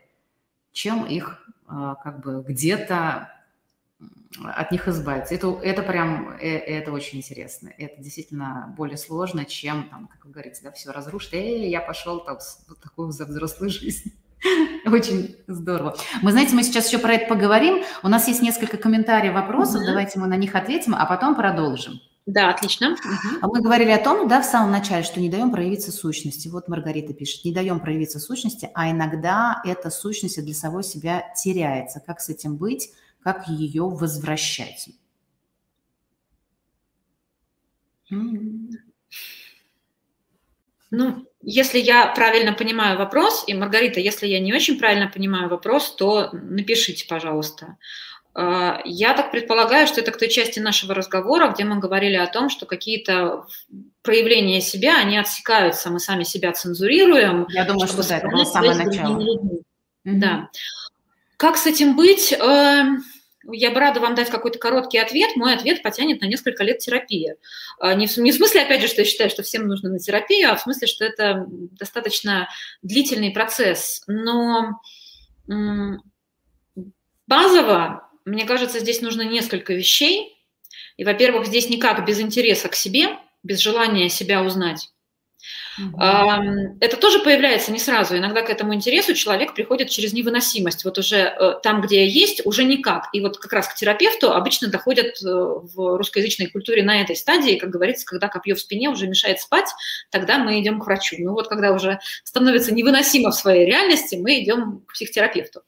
чем их а, как бы где-то от них избавиться. Это, это прям, э, это очень интересно. Это действительно более сложно, чем, там, как вы говорите, да, все разрушить. Эй, я пошел там в такую взрослую жизнь. Очень здорово. Мы, знаете, мы сейчас еще про это поговорим. У нас есть несколько комментариев, вопросов. Давайте мы на них ответим, а потом продолжим. Да, отлично. Угу. Мы говорили о том, да, в самом начале, что не даем проявиться сущности. Вот Маргарита пишет, не даем проявиться сущности, а иногда эта сущность для самой себя теряется. Как с этим быть? Как ее возвращать? Ну, если я правильно понимаю вопрос, и Маргарита, если я не очень правильно понимаю вопрос, то напишите, пожалуйста. А, я так предполагаю, что это к той части нашего разговора, где мы говорили о том, что какие-то проявления себя, они отсекаются, мы сами себя цензурируем. Я думаю, что да, это было самое начало. Mm-hmm. Да. Как с этим быть? Эм, я бы рада вам дать какой-то короткий ответ. Мой ответ потянет на несколько лет терапии. А, не в, не в смысле, опять же, что я считаю, что всем нужно на терапию, а в смысле, что это достаточно длительный процесс. Но базово, мне кажется, здесь нужно несколько вещей. И, во-первых, здесь никак без интереса к себе, без желания себя узнать. Это тоже появляется не сразу. Иногда к этому интересу человек приходит через невыносимость. Вот уже э, там, где я есть, уже никак. И вот как раз к терапевту обычно доходят э, в русскоязычной культуре на этой стадии, как говорится, когда копье в спине уже мешает спать, тогда мы идем к врачу. Ну вот когда уже становится невыносимо в своей реальности, мы идем к психотерапевту.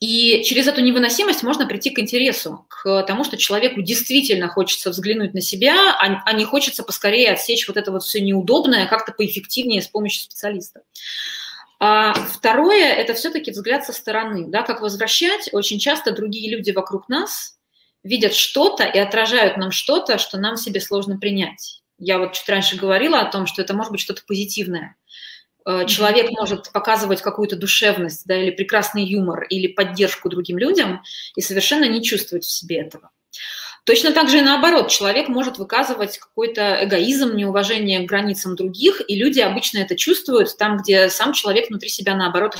И через эту невыносимость можно прийти к интересу, к тому, что человеку действительно хочется взглянуть на себя, а, а не хочется поскорее отсечь вот это вот все неудобное как-то поэффективнее с помощью специалиста. А второе – это все-таки взгляд со стороны. Да, как возвращать? Очень часто другие люди вокруг нас видят что-то и отражают нам что-то, что нам себе сложно принять. Я вот чуть раньше говорила о том, что это может быть что-то позитивное. Э, человек может показывать какую-то душевность, да, или прекрасный юмор, или поддержку другим людям и совершенно не чувствовать в себе этого. Точно так же и наоборот, человек может выказывать какой-то эгоизм, неуважение к границам других, и люди обычно это чувствуют там, где сам человек внутри себя наоборот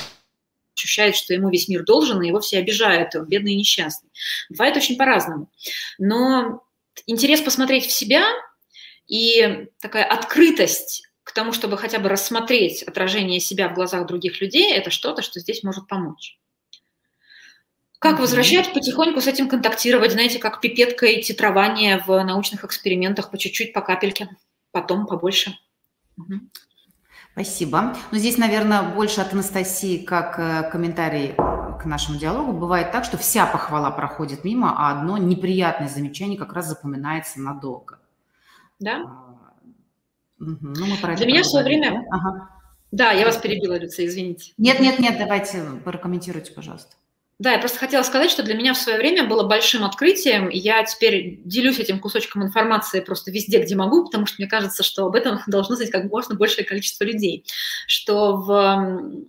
ощущает, что ему весь мир должен, и его все обижают, и он бедный и несчастный. Бывает очень по-разному. Но интерес посмотреть в себя и такая открытость к тому, чтобы хотя бы рассмотреть отражение себя в глазах других людей, это что-то, что здесь может помочь. Как возвращать потихоньку с этим контактировать, знаете, как пипеткой титрование в научных экспериментах по чуть-чуть, по капельке, потом побольше. Спасибо. Ну, здесь, наверное, больше от Анастасии, как э, комментарий к нашему диалогу. Бывает так, что вся похвала проходит мимо, а одно неприятное замечание как раз запоминается надолго. Да. Угу. Ну, мы про Для меня в свое время... Ага. Да, я вас перебила, Люция, извините. Нет, нет, нет, давайте прокомментируйте, пожалуйста. Да, я просто хотела сказать, что для меня в свое время было большим открытием, я теперь делюсь этим кусочком информации просто везде, где могу, потому что мне кажется, что об этом должно знать как можно большее количество людей, что в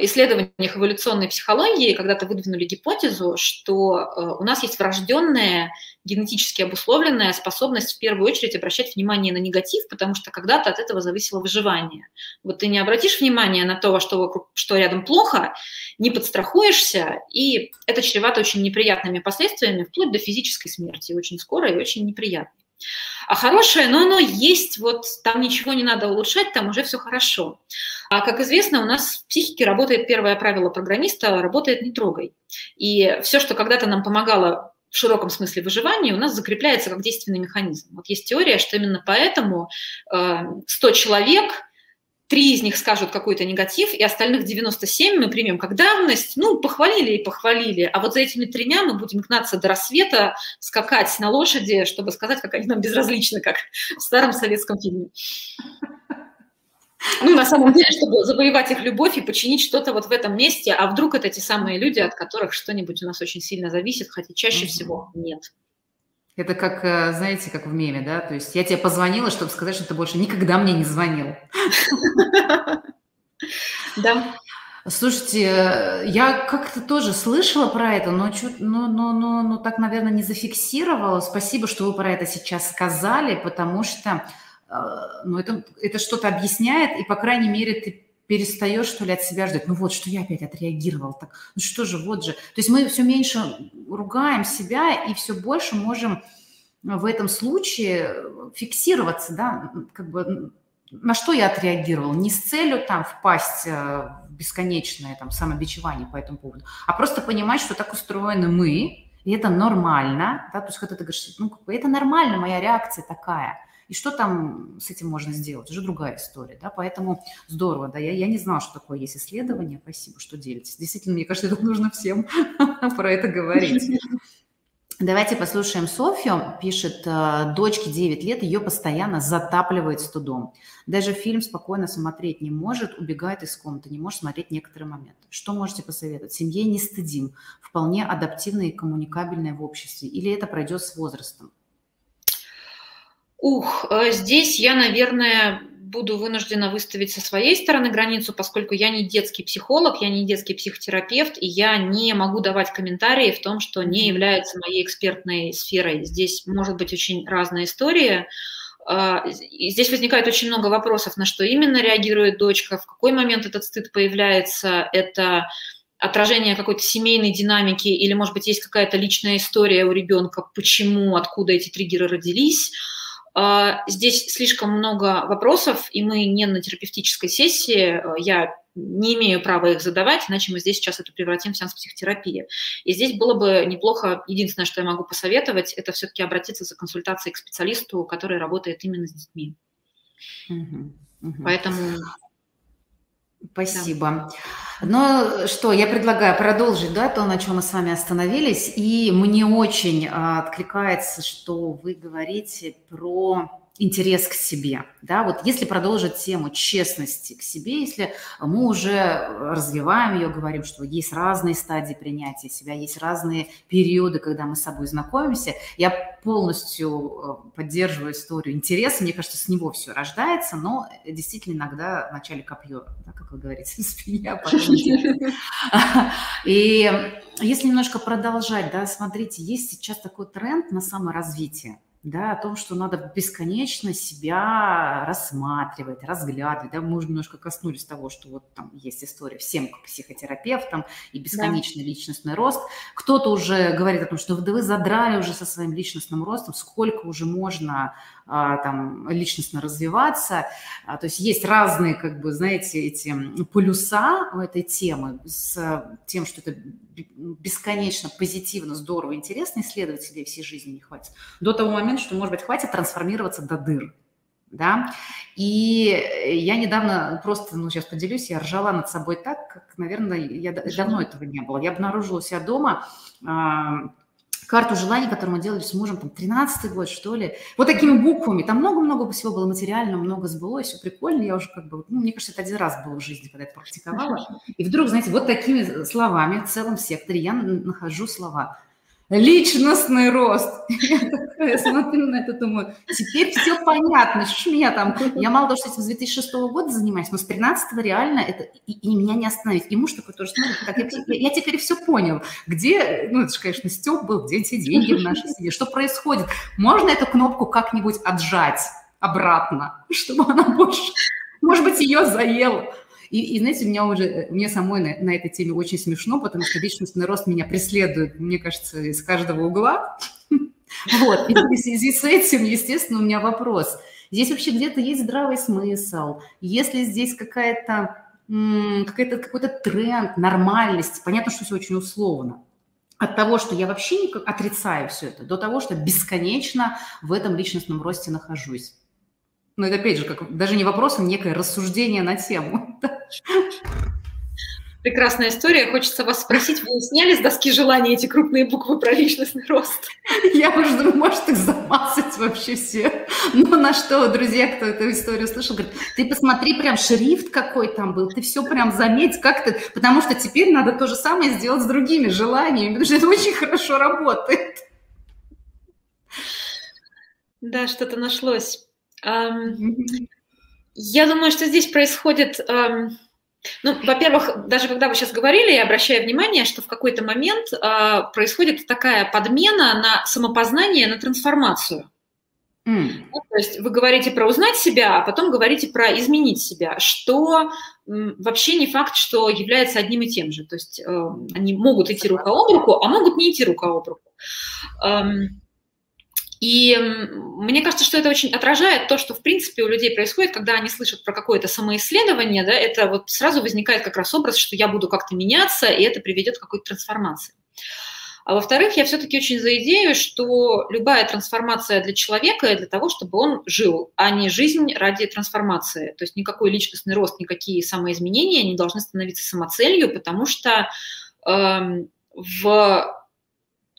исследованиях эволюционной психологии когда-то выдвинули гипотезу, что э, у нас есть врожденная, генетически обусловленная способность в первую очередь обращать внимание на негатив, потому что когда-то от этого зависело выживание. Вот ты не обратишь внимание на то, что, вокруг, что рядом плохо, не подстрахуешься, и это чревато очень неприятными последствиями, вплоть до физической смерти, очень скоро и очень неприятно. А хорошее, но оно есть, вот там ничего не надо улучшать, там уже все хорошо. А как известно, у нас в психике работает первое правило программиста – работает не трогай. И все, что когда-то нам помогало в широком смысле выживания, у нас закрепляется как действенный механизм. Вот есть теория, что именно поэтому 100 э, человек – три из них скажут какой-то негатив, и остальных 97 мы примем как давность, ну, похвалили и похвалили, а вот за этими тремя мы будем гнаться до рассвета, скакать на лошади, чтобы сказать, как они нам безразличны, как в старом советском фильме. Ну, на самом деле, чтобы завоевать их любовь и починить что-то вот в этом месте, а вдруг это те самые люди, от которых что-нибудь у нас очень сильно зависит, хотя чаще всего нет. Это как, э, знаете, как в меме, да? То есть я тебе позвонила, чтобы сказать, что ты больше никогда мне не звонил. Да. Слушайте, э, я как-то тоже слышала про это, но, чуть, но, но, но, но так, наверное, не зафиксировала. Спасибо, что вы про это сейчас сказали, потому что э, ну, это, это что-то объясняет, и, по крайней мере, ты перестаешь, что ли, от себя ждать. Ну вот, что я опять отреагировал так. Ну что же, вот же. То есть мы все меньше ругаем себя и все больше можем в этом случае фиксироваться, да, как бы на что я отреагировала? Не с целью там впасть э, в бесконечное там самобичевание по этому поводу, а просто понимать, что так устроены мы, и это нормально, да, то есть когда ты говоришь, ну, это нормально, моя реакция такая – и что там с этим можно сделать? Уже другая история, да, поэтому здорово, да, я, я не знала, что такое есть исследование, спасибо, что делитесь. Действительно, мне кажется, это нужно всем про это говорить. Давайте послушаем Софью. Пишет, «Э, дочке 9 лет, ее постоянно затапливает студом. Даже фильм спокойно смотреть не может, убегает из комнаты, не может смотреть некоторые моменты. Что можете посоветовать? Семье не стыдим, вполне адаптивные и коммуникабельные в обществе. Или это пройдет с возрастом? Ух, э, здесь я, наверное, буду вынуждена выставить со своей стороны границу, поскольку я не детский психолог, я не детский психотерапевт, и я не могу давать комментарии в том, что не является моей экспертной сферой. Здесь может быть очень разная история. А, и здесь возникает очень много вопросов, на что именно реагирует дочка, в какой момент этот стыд появляется, это отражение какой-то семейной динамики, или, может быть, есть какая-то личная история у ребенка, почему, откуда эти триггеры родились – здесь слишком много вопросов, и мы не на терапевтической сессии. Я не имею права их задавать, иначе мы здесь сейчас это превратим в сеанс психотерапии. И здесь было бы неплохо, единственное, что я могу посоветовать, это все-таки обратиться за консультацией к специалисту, который работает именно с детьми. Угу, угу. Поэтому Спасибо. Да. Ну что, я предлагаю продолжить, да, то, на чем мы с вами остановились. И мне очень а, откликается, что вы говорите про интерес к себе. Да? Вот если продолжить тему честности к себе, если мы уже развиваем ее, говорим, что есть разные стадии принятия себя, есть разные периоды, когда мы с собой знакомимся, я полностью э, поддерживаю историю интереса. Мне кажется, с него все рождается, но действительно иногда вначале копье, да, как вы говорите, спине, потом И если немножко продолжать, да, смотрите, есть сейчас такой тренд на саморазвитие да, о том, что надо бесконечно себя рассматривать, разглядывать. Да, мы уже немножко коснулись того, что вот там есть история всем психотерапевтам и бесконечный да. личностный рост. Кто-то уже говорит о том, что да вы задрали уже со своим личностным ростом, сколько уже можно там личностно развиваться. А, то есть есть разные, как бы, знаете, эти полюса у этой темы с тем, что это бесконечно позитивно, здорово, интересно исследовать себе всей жизни не хватит. До того момента, что, может быть, хватит трансформироваться до дыр. Да? И я недавно просто, ну, сейчас поделюсь, я ржала над собой так, как, наверное, я давно этого не было. Я обнаружила себя дома, а, карту желаний, которую мы делали с мужем, там, 13-й год, что ли. Вот такими буквами. Там много-много всего было материально, много сбылось, все прикольно. Я уже как бы, ну, мне кажется, это один раз было в жизни, когда это практиковала. И вдруг, знаете, вот такими словами в целом секторе я нахожу слова – личностный рост. Я смотрю на это, думаю, теперь все понятно, что меня там, я мало того, что этим с 2006 года занимаюсь, но с 13 реально это, и, и меня не остановить. И муж такой тоже смотрит, как я, я, я теперь все понял, где, ну, это же, конечно, Степ был, где эти деньги в нашей семье, что происходит. Можно эту кнопку как-нибудь отжать обратно, чтобы она больше, может быть, ее заела. И, и знаете, меня уже, мне самой на, на этой теме очень смешно, потому что личностный рост меня преследует, мне кажется, из каждого угла. Вот, и в связи с этим, естественно, у меня вопрос. Здесь вообще где-то есть здравый смысл? Если здесь какая-то какая-то, какой-то тренд, нормальность, понятно, что все очень условно, от того, что я вообще не отрицаю все это, до того, что бесконечно в этом личностном росте нахожусь. Но это, опять же, как даже не вопрос, а некое рассуждение на тему. Прекрасная история. Хочется вас спросить, вы сняли с доски желания эти крупные буквы про личностный рост? Я уже думаю, может их замазать вообще все. Но на что, друзья, кто эту историю слышал, говорит, ты посмотри, прям шрифт какой там был, ты все прям заметь, как ты... Потому что теперь надо то же самое сделать с другими желаниями, потому что это очень хорошо работает. Да, что-то нашлось. Я думаю, что здесь происходит... Ну, во-первых, даже когда вы сейчас говорили, я обращаю внимание, что в какой-то момент э, происходит такая подмена на самопознание, на трансформацию. Mm. Ну, то есть вы говорите про узнать себя, а потом говорите про изменить себя, что м, вообще не факт, что является одним и тем же. То есть э, они могут идти рука об руку, а могут не идти рука об руку. Эм, И мне кажется, что это очень отражает то, что в принципе у людей происходит, когда они слышат про какое-то самоисследование, да, это вот сразу возникает как раз образ, что я буду как-то меняться, и это приведет к какой-то трансформации. А во-вторых, я все-таки очень за идею, что любая трансформация для человека для того, чтобы он жил, а не жизнь ради трансформации. То есть никакой личностный рост, никакие самоизменения не должны становиться самоцелью, потому что э, в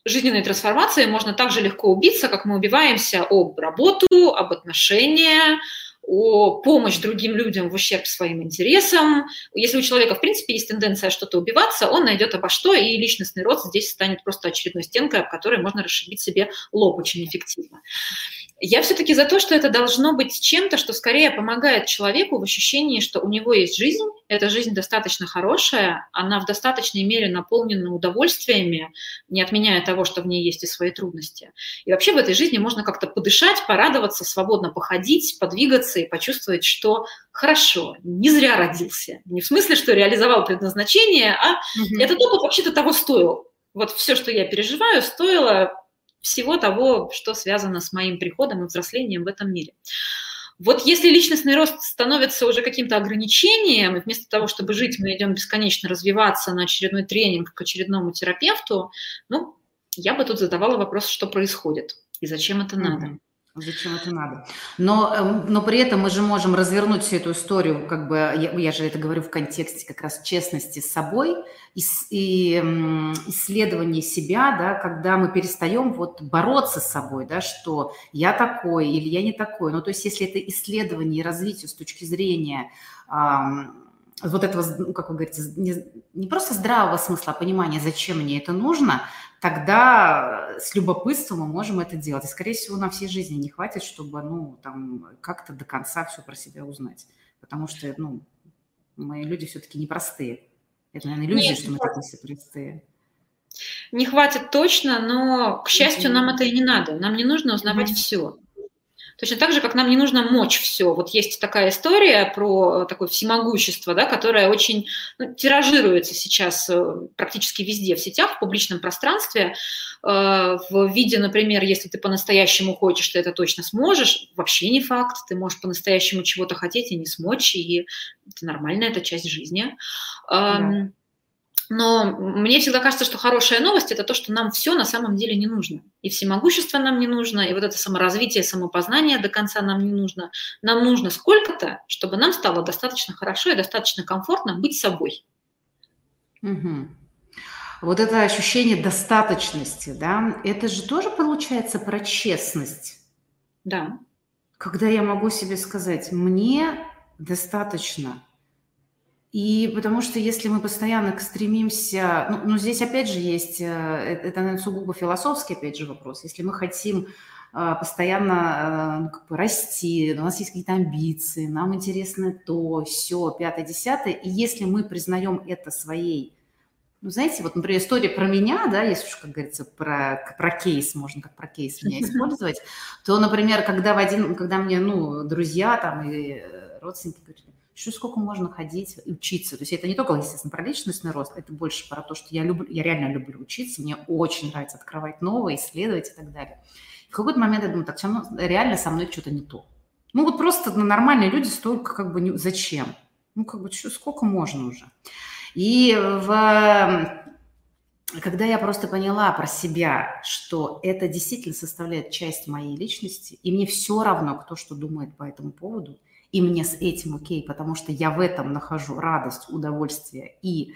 жизненной трансформации можно так же легко убиться, как мы убиваемся об работу, об отношения, о помощь другим людям в ущерб своим интересам. Если у человека, в принципе, есть тенденция что-то убиваться, он найдет обо что, и личностный рост здесь станет просто очередной стенкой, об которой можно расшибить себе лоб очень эффективно. Я все-таки за то, что это должно быть чем-то, что скорее помогает человеку в ощущении, что у него есть жизнь, эта жизнь достаточно хорошая, она в достаточной мере наполнена удовольствиями, не отменяя того, что в ней есть и свои трудности. И вообще в этой жизни можно как-то подышать, порадоваться, свободно походить, подвигаться и почувствовать, что хорошо, не зря родился. Не в смысле, что реализовал предназначение, а угу. этот опыт вообще-то того стоил. Вот все, что я переживаю, стоило всего того, что связано с моим приходом и взрослением в этом мире. Вот если личностный рост становится уже каким-то ограничением, и вместо того, чтобы жить, мы идем бесконечно развиваться на очередной тренинг к очередному терапевту, ну, я бы тут задавала вопрос, что происходит и зачем это надо. Mm-hmm. Зачем это надо? Но, эм, но при этом мы же можем развернуть всю эту историю, как бы, я, я же это говорю в контексте как раз честности с собой и, и исследования себя, да, когда мы перестаем вот бороться с собой, да, что я такой или я не такой. Ну, то есть если это исследование и развитие с точки зрения эм, вот этого, ну, как вы говорите, не, не просто здравого смысла, а понимания, зачем мне это нужно – тогда с любопытством мы можем это делать. И, скорее всего, на всей жизни не хватит, чтобы, ну, там, как-то до конца все про себя узнать. Потому что, ну, мы люди все-таки непростые. Это, наверное, иллюзия, Нет, что мы такие все простые. Не хватит точно, но, к счастью, нам это и не надо. Нам не нужно узнавать mm-hmm. все. Точно так же, как нам не нужно мочь все. Вот есть такая история про такое всемогущество, да, которое очень ну, тиражируется сейчас э, практически везде в сетях, в публичном пространстве, э, в виде, например, если ты по-настоящему хочешь, ты это точно сможешь, вообще не факт, ты можешь по-настоящему чего-то хотеть и не смочь, и это нормально, это часть жизни. Да. Но мне всегда кажется, что хорошая новость – это то, что нам все на самом деле не нужно. И всемогущество нам не нужно, и вот это саморазвитие, самопознание до конца нам не нужно. Нам нужно сколько-то, чтобы нам стало достаточно хорошо и достаточно комфортно быть собой. Угу. Вот это ощущение достаточности, да, это же тоже получается про честность. Да. Когда я могу себе сказать, мне достаточно – и потому что если мы постоянно стремимся, ну, ну здесь опять же есть, э, это, наверное, сугубо философский опять же вопрос, если мы хотим э, постоянно э, ну, как бы расти, у нас есть какие-то амбиции, нам интересно то, все, пятое, десятое, и если мы признаем это своей ну, знаете, вот, например, история про меня, да, если уж, как говорится, про, про кейс, можно как про кейс меня использовать, то, например, когда в один, когда мне, ну, друзья там и родственники говорят, еще сколько можно ходить и учиться. То есть это не только, естественно, про личностный рост, это больше про то, что я, люблю, я реально люблю учиться, мне очень нравится открывать новое, исследовать и так далее. в какой-то момент я думаю, так, реально со мной что-то не то. Ну вот просто нормальные люди столько как бы не, зачем? Ну как бы что, сколько можно уже? И в когда я просто поняла про себя, что это действительно составляет часть моей личности, и мне все равно, кто что думает по этому поводу – и мне с этим окей, потому что я в этом нахожу радость, удовольствие и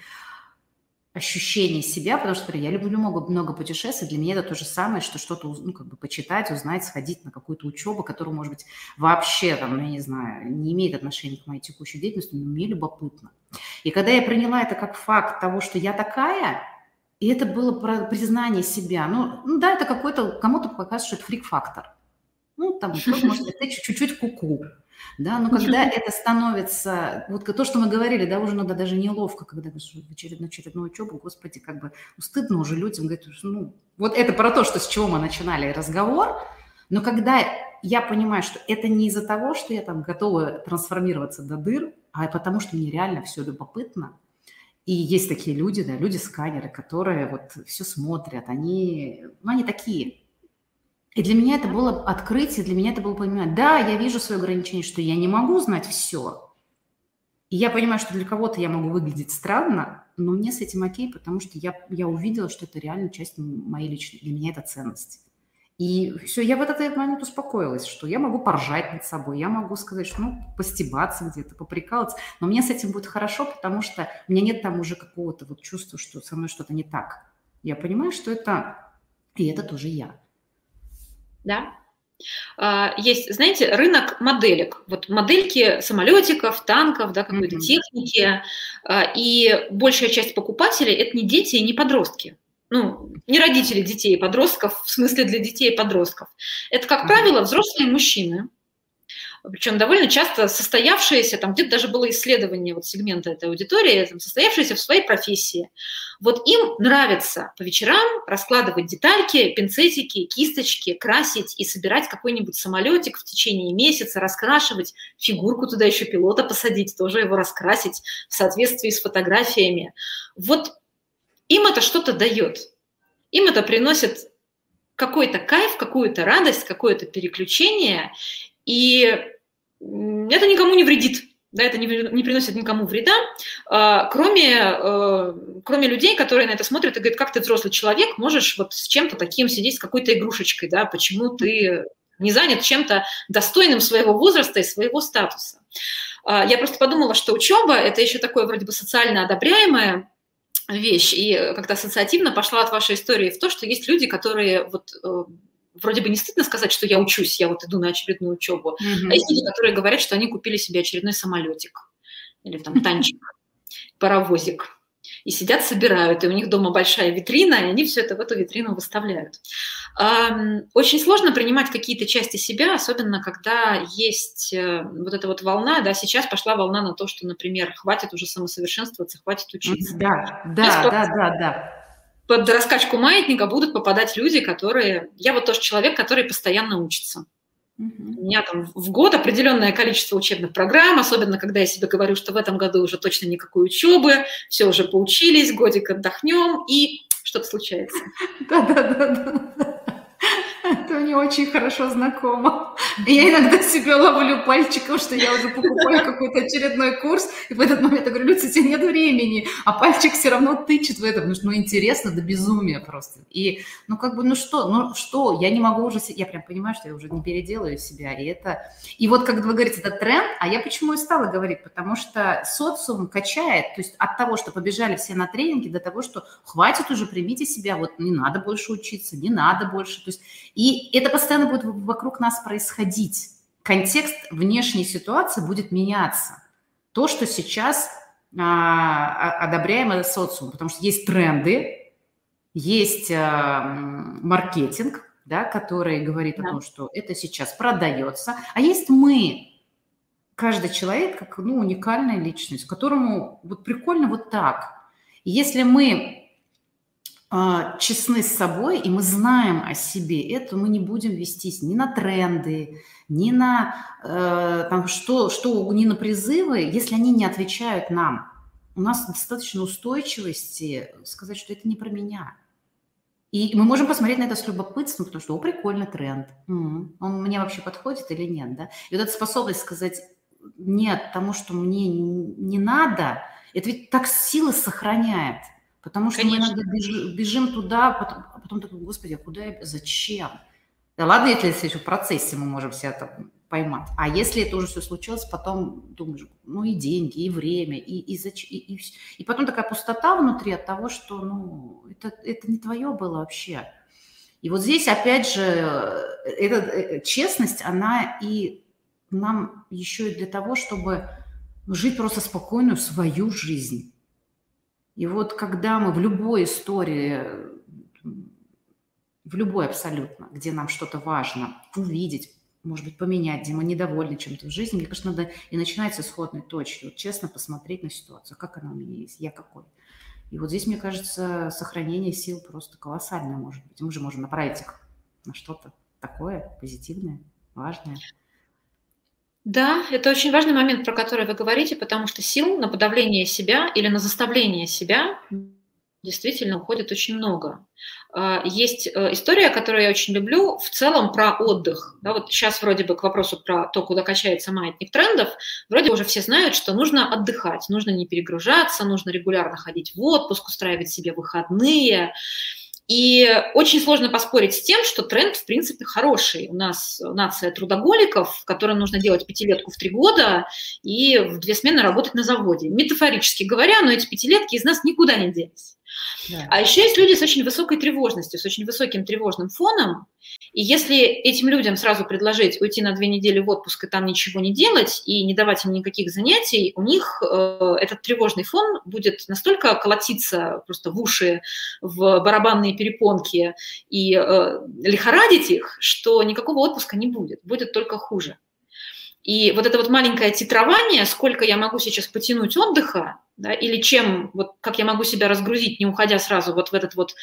ощущение себя, потому что я люблю много, много путешествий, для меня это то же самое, что что-то ну, как бы почитать, узнать, сходить на какую-то учебу, которая, может быть, вообще, там, ну, я не знаю, не имеет отношения к моей текущей деятельности, но мне любопытно. И когда я приняла это как факт того, что я такая, и это было признание себя, ну, ну да, это какой-то, кому-то показывает, что это фрик-фактор. Ну, там, может быть, ты чуть-чуть куку. -ку. Да, но когда это становится, вот то, что мы говорили, да, уже надо даже неловко, когда очередную, очередную учебу, господи, как бы ну, стыдно уже людям, говорить, ну, вот это про то, что с чего мы начинали разговор, но когда я понимаю, что это не из-за того, что я там готова трансформироваться до дыр, а потому что мне реально все любопытно, и есть такие люди, да, люди-сканеры, которые вот все смотрят, они, ну, они такие, И для меня это было открытие, для меня это было понимание, да, я вижу свое ограничение, что я не могу знать все. И я понимаю, что для кого-то я могу выглядеть странно, но мне с этим окей, потому что я, я увидела, что это реально часть моей личной, для меня это ценность. И все, я в этот момент успокоилась, что я могу поржать над собой, я могу сказать, что ну, постебаться где-то, поприкалываться, но мне с этим будет хорошо, потому что у меня нет там уже какого-то вот чувства, что со мной что-то не так. Я понимаю, что это, и это тоже я да. А, есть, знаете, рынок моделек. Вот модельки самолетиков, танков, да, какой-то mm-hmm. техники. А, и большая часть покупателей – это не дети и не подростки. Ну, не родители детей и подростков, в смысле для детей и подростков. Это, как правило, взрослые мужчины, причем довольно часто состоявшиеся, там где-то даже было исследование вот сегмента этой аудитории, там, состоявшиеся в своей профессии. Вот им нравится по вечерам раскладывать детальки, пинцетики, кисточки, красить и собирать какой-нибудь самолетик в течение месяца, раскрашивать, фигурку туда еще пилота посадить, тоже его раскрасить в соответствии с фотографиями. Вот им это что-то дает. Им это приносит какой-то кайф, какую-то радость, какое-то переключение, и это никому не вредит. Да, это не, не приносит никому вреда, а, кроме, а, кроме людей, которые на это смотрят и говорят, как ты взрослый человек, можешь вот с чем-то таким сидеть, с какой-то игрушечкой, да, почему ты не занят чем-то достойным своего возраста и своего статуса. А, я просто подумала, что учеба – это еще такое вроде бы социально одобряемое, вещь, и как-то ассоциативно пошла от вашей истории в то, что есть люди, которые вот э, вроде бы не стыдно сказать, что я учусь, я вот иду на очередную учебу. Mm-hmm. А есть люди, которые говорят, что они купили себе очередной самолетик или там танчик, паровозик. И сидят, собирают, и у них дома большая витрина, и они все это в эту витрину выставляют. Очень сложно принимать какие-то части себя, особенно когда есть э, вот эта вот волна, да, сейчас пошла волна на то, что, например, хватит уже самосовершенствоваться, хватит учиться. Да, да, да, да, да под раскачку маятника будут попадать люди, которые... Я вот тоже человек, который постоянно учится. У меня там в год определенное количество учебных программ, особенно когда я себе говорю, что в этом году уже точно никакой учебы, все уже поучились, годик отдохнем, и что-то случается. Да-да-да. Это мне очень хорошо знакомо. Я иногда себе ловлю пальчиком, что я уже покупаю какой-то очередной курс, и в этот момент я говорю, Люция, тебе нет времени, а пальчик все равно тычет в это, потому что, ну, интересно до безумия просто. И, ну, как бы, ну что, ну что, я не могу уже, я прям понимаю, что я уже не переделаю себя, и это... И вот, когда вы говорите, это тренд, а я почему и стала говорить, потому что социум качает, то есть от того, что побежали все на тренинги, до того, что хватит уже, примите себя, вот не надо больше учиться, не надо больше, то есть и это постоянно будет вокруг нас происходить. Контекст внешней ситуации будет меняться. То, что сейчас а, одобряемо социум, потому что есть тренды, есть а, маркетинг, да, который говорит да. о том, что это сейчас продается, а есть мы, каждый человек как ну, уникальная личность, которому вот прикольно вот так. И если мы честны с собой, и мы знаем о себе, это мы не будем вестись ни на тренды, ни на э, там, что, что, ни на призывы, если они не отвечают нам. У нас достаточно устойчивости сказать, что это не про меня. И мы можем посмотреть на это с любопытством, потому что, о, прикольный тренд. М-м, он мне вообще подходит или нет, да? И вот эта способность сказать нет тому, что мне не надо, это ведь так силы сохраняет – Потому что Конечно. мы иногда бежим, бежим туда, потом, а потом такой, господи, а куда я, зачем? Да ладно, если это еще в процессе мы можем себя там поймать. А если это уже все случилось, потом думаешь, ну и деньги, и время, и, и, и, и, и потом такая пустота внутри от того, что ну, это, это не твое было вообще. И вот здесь, опять же, эта э, честность, она и нам еще и для того, чтобы жить просто спокойную свою жизнь и вот когда мы в любой истории, в любой абсолютно, где нам что-то важно увидеть, может быть, поменять, где мы недовольны чем-то в жизни, мне кажется, надо и начинать с исходной точки, вот честно посмотреть на ситуацию, как она у меня есть, я какой. И вот здесь, мне кажется, сохранение сил просто колоссальное может быть. Мы же можем направить их на что-то такое позитивное, важное. Да, это очень важный момент, про который вы говорите, потому что сил на подавление себя или на заставление себя действительно уходит очень много. А, есть э, история, которую я очень люблю, в целом про отдых. Да, вот сейчас вроде бы к вопросу про то, куда качается маятник трендов, вроде уже все знают, что нужно отдыхать, нужно не перегружаться, нужно регулярно ходить в отпуск, устраивать себе выходные. И очень сложно поспорить с тем, что тренд, в принципе, хороший. У нас нация трудоголиков, которым нужно делать пятилетку в три года и в две смены работать на заводе. Метафорически говоря, но эти пятилетки из нас никуда не делись. Да. А еще есть люди с очень высокой тревожностью, с очень высоким тревожным фоном. И если этим людям сразу предложить уйти на две недели в отпуск и там ничего не делать, и не давать им никаких занятий, у них э, этот тревожный фон будет настолько колотиться просто в уши, в барабанные перепонки и э, лихорадить их, что никакого отпуска не будет, будет только хуже. И вот это вот маленькое титрование, сколько я могу сейчас потянуть отдыха, да, или чем, вот как я могу себя разгрузить, не уходя сразу вот в этот вот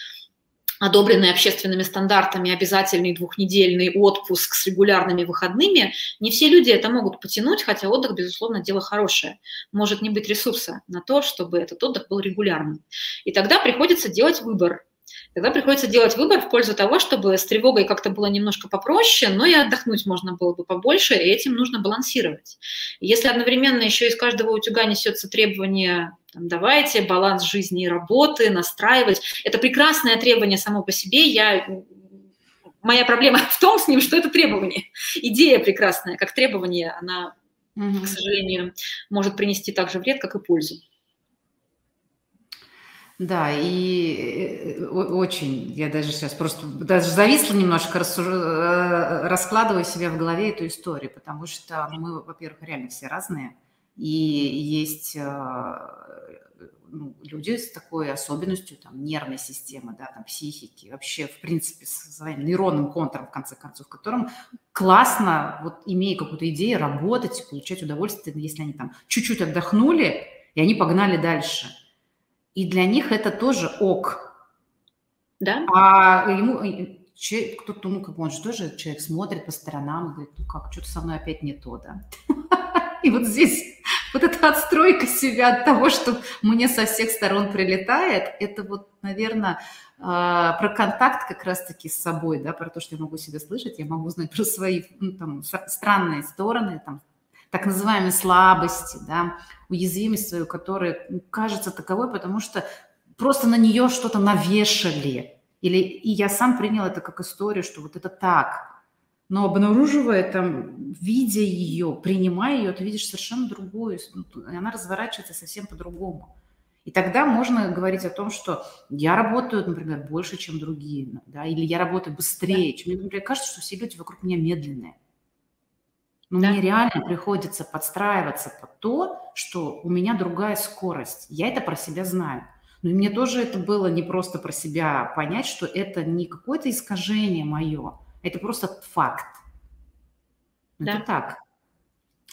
одобренный общественными стандартами обязательный двухнедельный отпуск с регулярными выходными, не все люди это могут потянуть, хотя отдых, безусловно, дело хорошее. Может не быть ресурса на то, чтобы этот отдых был регулярным. И тогда приходится делать выбор. Тогда приходится делать выбор в пользу того, чтобы с тревогой как-то было немножко попроще, но и отдохнуть можно было бы побольше, и этим нужно балансировать. Если одновременно еще из каждого утюга несется требование там, давайте баланс жизни и работы настраивать. Это прекрасное требование само по себе. Я моя проблема в том с ним, что это требование. Идея прекрасная, как требование, она, mm-hmm. к сожалению, может принести так же вред, как и пользу. Да, и э, очень, я даже сейчас просто даже зависла немножко, рассуж... Э, раскладываю себе в голове эту историю, потому что мы, во-первых, реально все разные, и есть э, ну, люди с такой особенностью там, нервной системы, да, там, психики, вообще, в принципе, с своим нейронным контуром, в конце концов, которым классно, вот имея какую-то идею, работать, получать удовольствие, если они там чуть-чуть отдохнули, и они погнали дальше – и для них это тоже ок. Да. А ему кто-то, ну, как он же тоже человек смотрит по сторонам и говорит, ну как, что-то со мной опять не то, да. И вот здесь вот эта отстройка себя от того, что мне со всех сторон прилетает, это вот, наверное, а, про контакт как раз-таки с собой, да, про то, что я могу себя слышать, я могу знать про свои ну, там, странные стороны, там, так называемые слабости, да, уязвимость свою, которая ну, кажется таковой, потому что просто на нее что-то навешали. Или и я сам принял это как историю, что вот это так. Но обнаруживая там, видя ее, принимая ее, ты видишь совершенно другую, ну, она разворачивается совсем по-другому. И тогда можно говорить о том, что я работаю, например, больше, чем другие, да, или я работаю быстрее, чем мне, например, кажется, что все люди вокруг меня медленные. Но да. мне реально приходится подстраиваться под то, что у меня другая скорость. Я это про себя знаю. Но и мне тоже это было не просто про себя понять, что это не какое-то искажение мое, это просто факт. Да. Это так.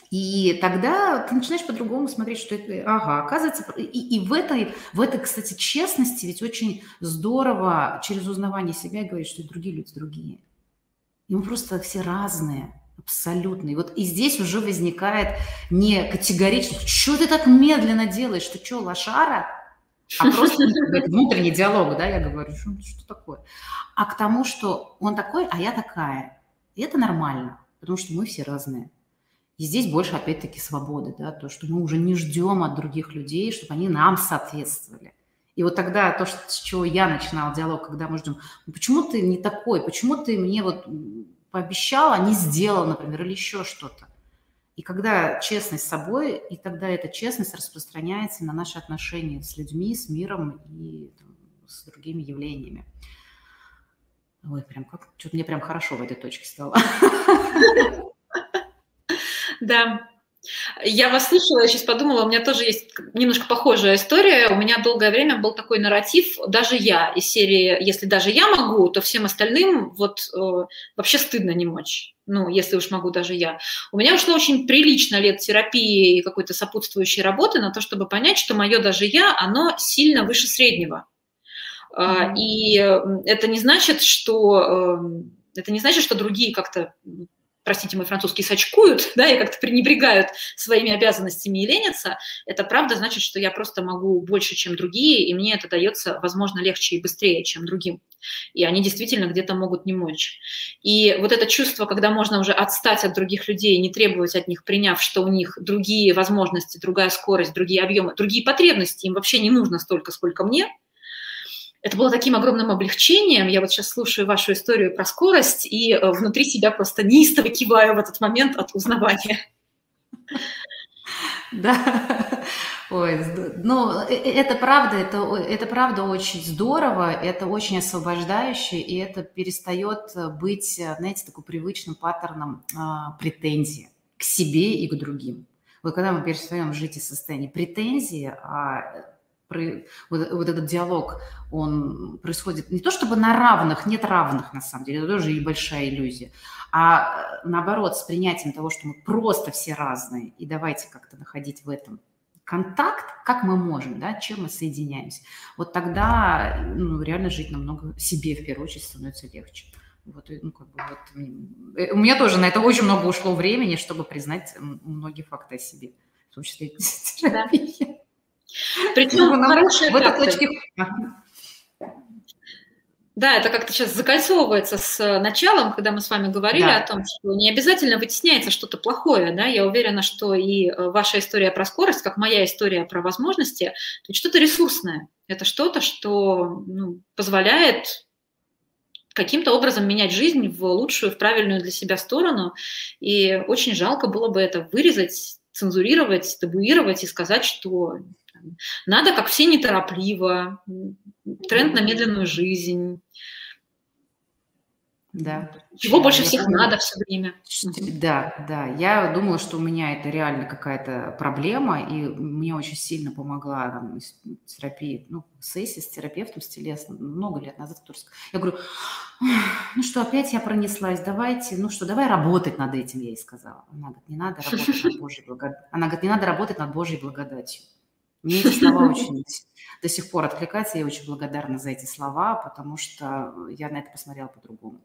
И тогда ты начинаешь по-другому смотреть, что это, ага, оказывается, и, и в, этой, в этой, кстати, честности ведь очень здорово через узнавание себя говорить, что и другие люди другие. И мы просто все разные. Абсолютно. И вот и здесь уже возникает не категорично, что ты так медленно делаешь, ты что, лошара? А просто внутренний диалог, да, я говорю, что, что такое? А к тому, что он такой, а я такая. И это нормально, потому что мы все разные. И здесь больше, опять-таки, свободы, да, то, что мы уже не ждем от других людей, чтобы они нам соответствовали. И вот тогда то, что, с чего я начинала диалог, когда мы ждем, ну, почему ты не такой, почему ты мне вот пообещал, а не сделал, например, или еще что-то. И когда честность с собой, и тогда эта честность распространяется на наши отношения с людьми, с миром и там, с другими явлениями. Ой, прям как, что-то мне прям хорошо в этой точке стало. Да, я вас слышала, я сейчас подумала, у меня тоже есть немножко похожая история. У меня долгое время был такой нарратив, даже я из серии «Если даже я могу, то всем остальным вот э, вообще стыдно не мочь». Ну, если уж могу даже я. У меня ушло очень прилично лет терапии и какой-то сопутствующей работы на то, чтобы понять, что мое даже я, оно сильно выше среднего. Mm-hmm. И это не значит, что э, это не значит, что другие как-то простите мой французский, сочкуют, да, и как-то пренебрегают своими обязанностями и ленятся, это правда значит, что я просто могу больше, чем другие, и мне это дается, возможно, легче и быстрее, чем другим. И они действительно где-то могут не мочь. И вот это чувство, когда можно уже отстать от других людей, не требовать от них, приняв, что у них другие возможности, другая скорость, другие объемы, другие потребности, им вообще не нужно столько, сколько мне – это было таким огромным облегчением. Я вот сейчас слушаю вашу историю про скорость и э, внутри себя просто неистово киваю в этот момент от узнавания. Да, ой, ну, э, э, это правда, это, это правда очень здорово, это очень освобождающе, и это перестает быть, знаете, такой привычным паттерном а, претензии к себе и к другим. Вот когда мы перестаем жить из состояния претензии, а вот, вот этот диалог, он происходит не то чтобы на равных, нет равных на самом деле, это тоже и большая иллюзия, а наоборот с принятием того, что мы просто все разные, и давайте как-то находить в этом контакт, как мы можем, да, чем мы соединяемся. Вот тогда ну, реально жить намного себе в первую очередь становится легче. Вот, ну, как бы вот, э, у меня тоже на это очень много ушло времени, чтобы признать многие факты о себе, в том числе и терапии. Причем ну, хорошие в этой точке... Да, это как-то сейчас закольцовывается с началом, когда мы с вами говорили да. о том, что не обязательно вытесняется что-то плохое, да, я уверена, что и э, ваша история про скорость, как моя история про возможности, это что-то ресурсное, это что-то, что ну, позволяет каким-то образом менять жизнь в лучшую, в правильную для себя сторону, и очень жалко было бы это вырезать, цензурировать, табуировать и сказать, что надо, как все, неторопливо, тренд на медленную жизнь. Да. Чего я больше всех помню, надо все время. Да, да. Я думала, что у меня это реально какая-то проблема, и мне очень сильно помогла там, терапия, ну, сессия с терапевтом, с телесным, много лет назад в. Я говорю, ну что, опять я пронеслась, давайте, ну что, давай работать над этим, я ей сказала. Она говорит, не надо работать над Божьей благодатью. Она говорит, не надо работать над Божьей благодатью. Мне эти слова очень до сих пор откликаются. Я очень благодарна за эти слова, потому что я на это посмотрела по-другому.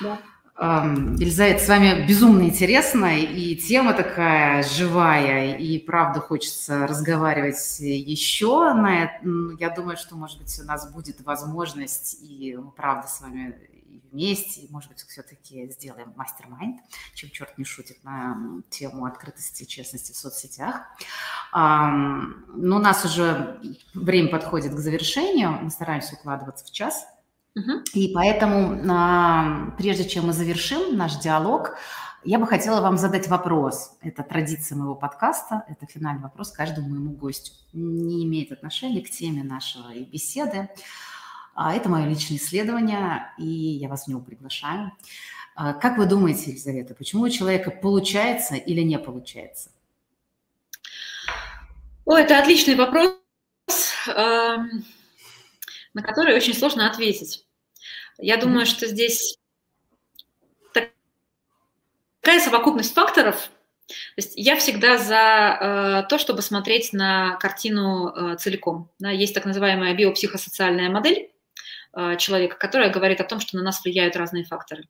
Да. Елизавета, с вами безумно интересно, и тема такая живая, и правда хочется разговаривать еще. На это. Я думаю, что, может быть, у нас будет возможность, и мы правда с вами вместе, и, может быть, все-таки сделаем мастер-майнд, чем черт не шутит, на тему открытости и честности в соцсетях. Но у нас уже время подходит к завершению, мы стараемся укладываться в час, и поэтому, прежде чем мы завершим наш диалог, я бы хотела вам задать вопрос. Это традиция моего подкаста, это финальный вопрос каждому моему гостю. Не имеет отношения к теме нашей беседы. А это мое личное исследование, и я вас в него приглашаю. А как вы думаете, Елизавета, почему у человека получается или не получается? О, это отличный вопрос, эм, на который очень сложно ответить. Я думаю, что здесь такая совокупность факторов. То есть я всегда за э, то, чтобы смотреть на картину э, целиком. Да, есть так называемая биопсихосоциальная модель, человека, которая говорит о том, что на нас влияют разные факторы.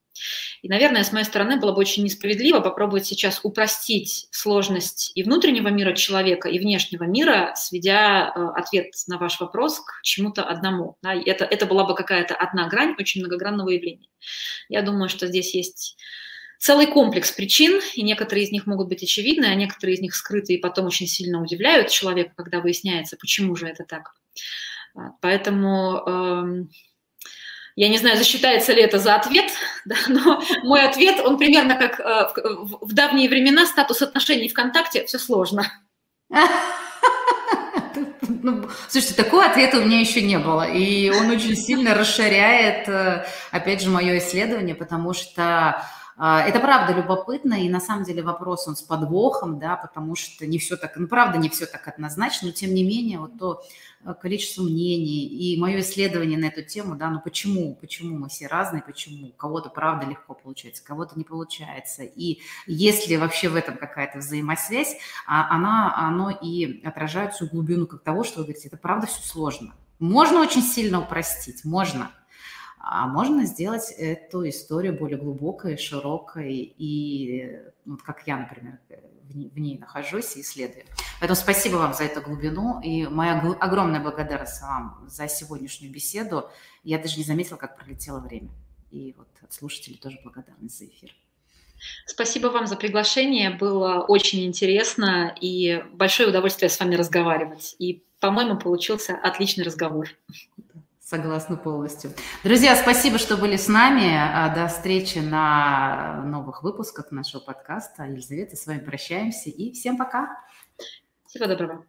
И, наверное, с моей стороны было бы очень несправедливо попробовать сейчас упростить сложность и внутреннего мира человека, и внешнего мира, сведя а, ответ на ваш вопрос к чему-то одному. Да, это, это была бы какая-то одна грань очень многогранного явления. Я думаю, что здесь есть целый комплекс причин, и некоторые из них могут быть очевидны, а некоторые из них скрыты и потом очень сильно удивляют человека, когда выясняется, почему же это так. А, поэтому эм, я не знаю, засчитается ли это за ответ, да, но мой ответ, он примерно как э, в, в давние времена статус отношений ВКонтакте, все сложно. Ну, слушайте, такого ответа у меня еще не было, и он очень сильно расширяет, э, опять же, мое исследование, потому что это правда любопытно, и на самом деле вопрос он с подвохом, да, потому что не все так, ну правда не все так однозначно, но тем не менее вот то э, количество мнений и мое исследование на эту тему, да, ну почему, почему мы все разные, почему у кого-то правда легко получается, кого-то не получается, и если вообще в этом какая-то взаимосвязь, а, она, оно и отражает всю глубину как того, что вы говорите, это правда все сложно. Можно очень сильно упростить, можно, а можно сделать эту историю более глубокой, широкой и, вот как я, например, в ней нахожусь и исследую. Поэтому спасибо вам за эту глубину и моя огромная благодарность вам за сегодняшнюю беседу. Я даже не заметила, как пролетело время. И вот от слушателей тоже благодарность за эфир. Спасибо вам за приглашение. Было очень интересно и большое удовольствие с вами разговаривать. И, по-моему, получился отличный разговор. Согласна полностью. Друзья, спасибо, что были с нами. А, до встречи на новых выпусках нашего подкаста. Елизавета, с вами прощаемся и всем пока. Всего доброго.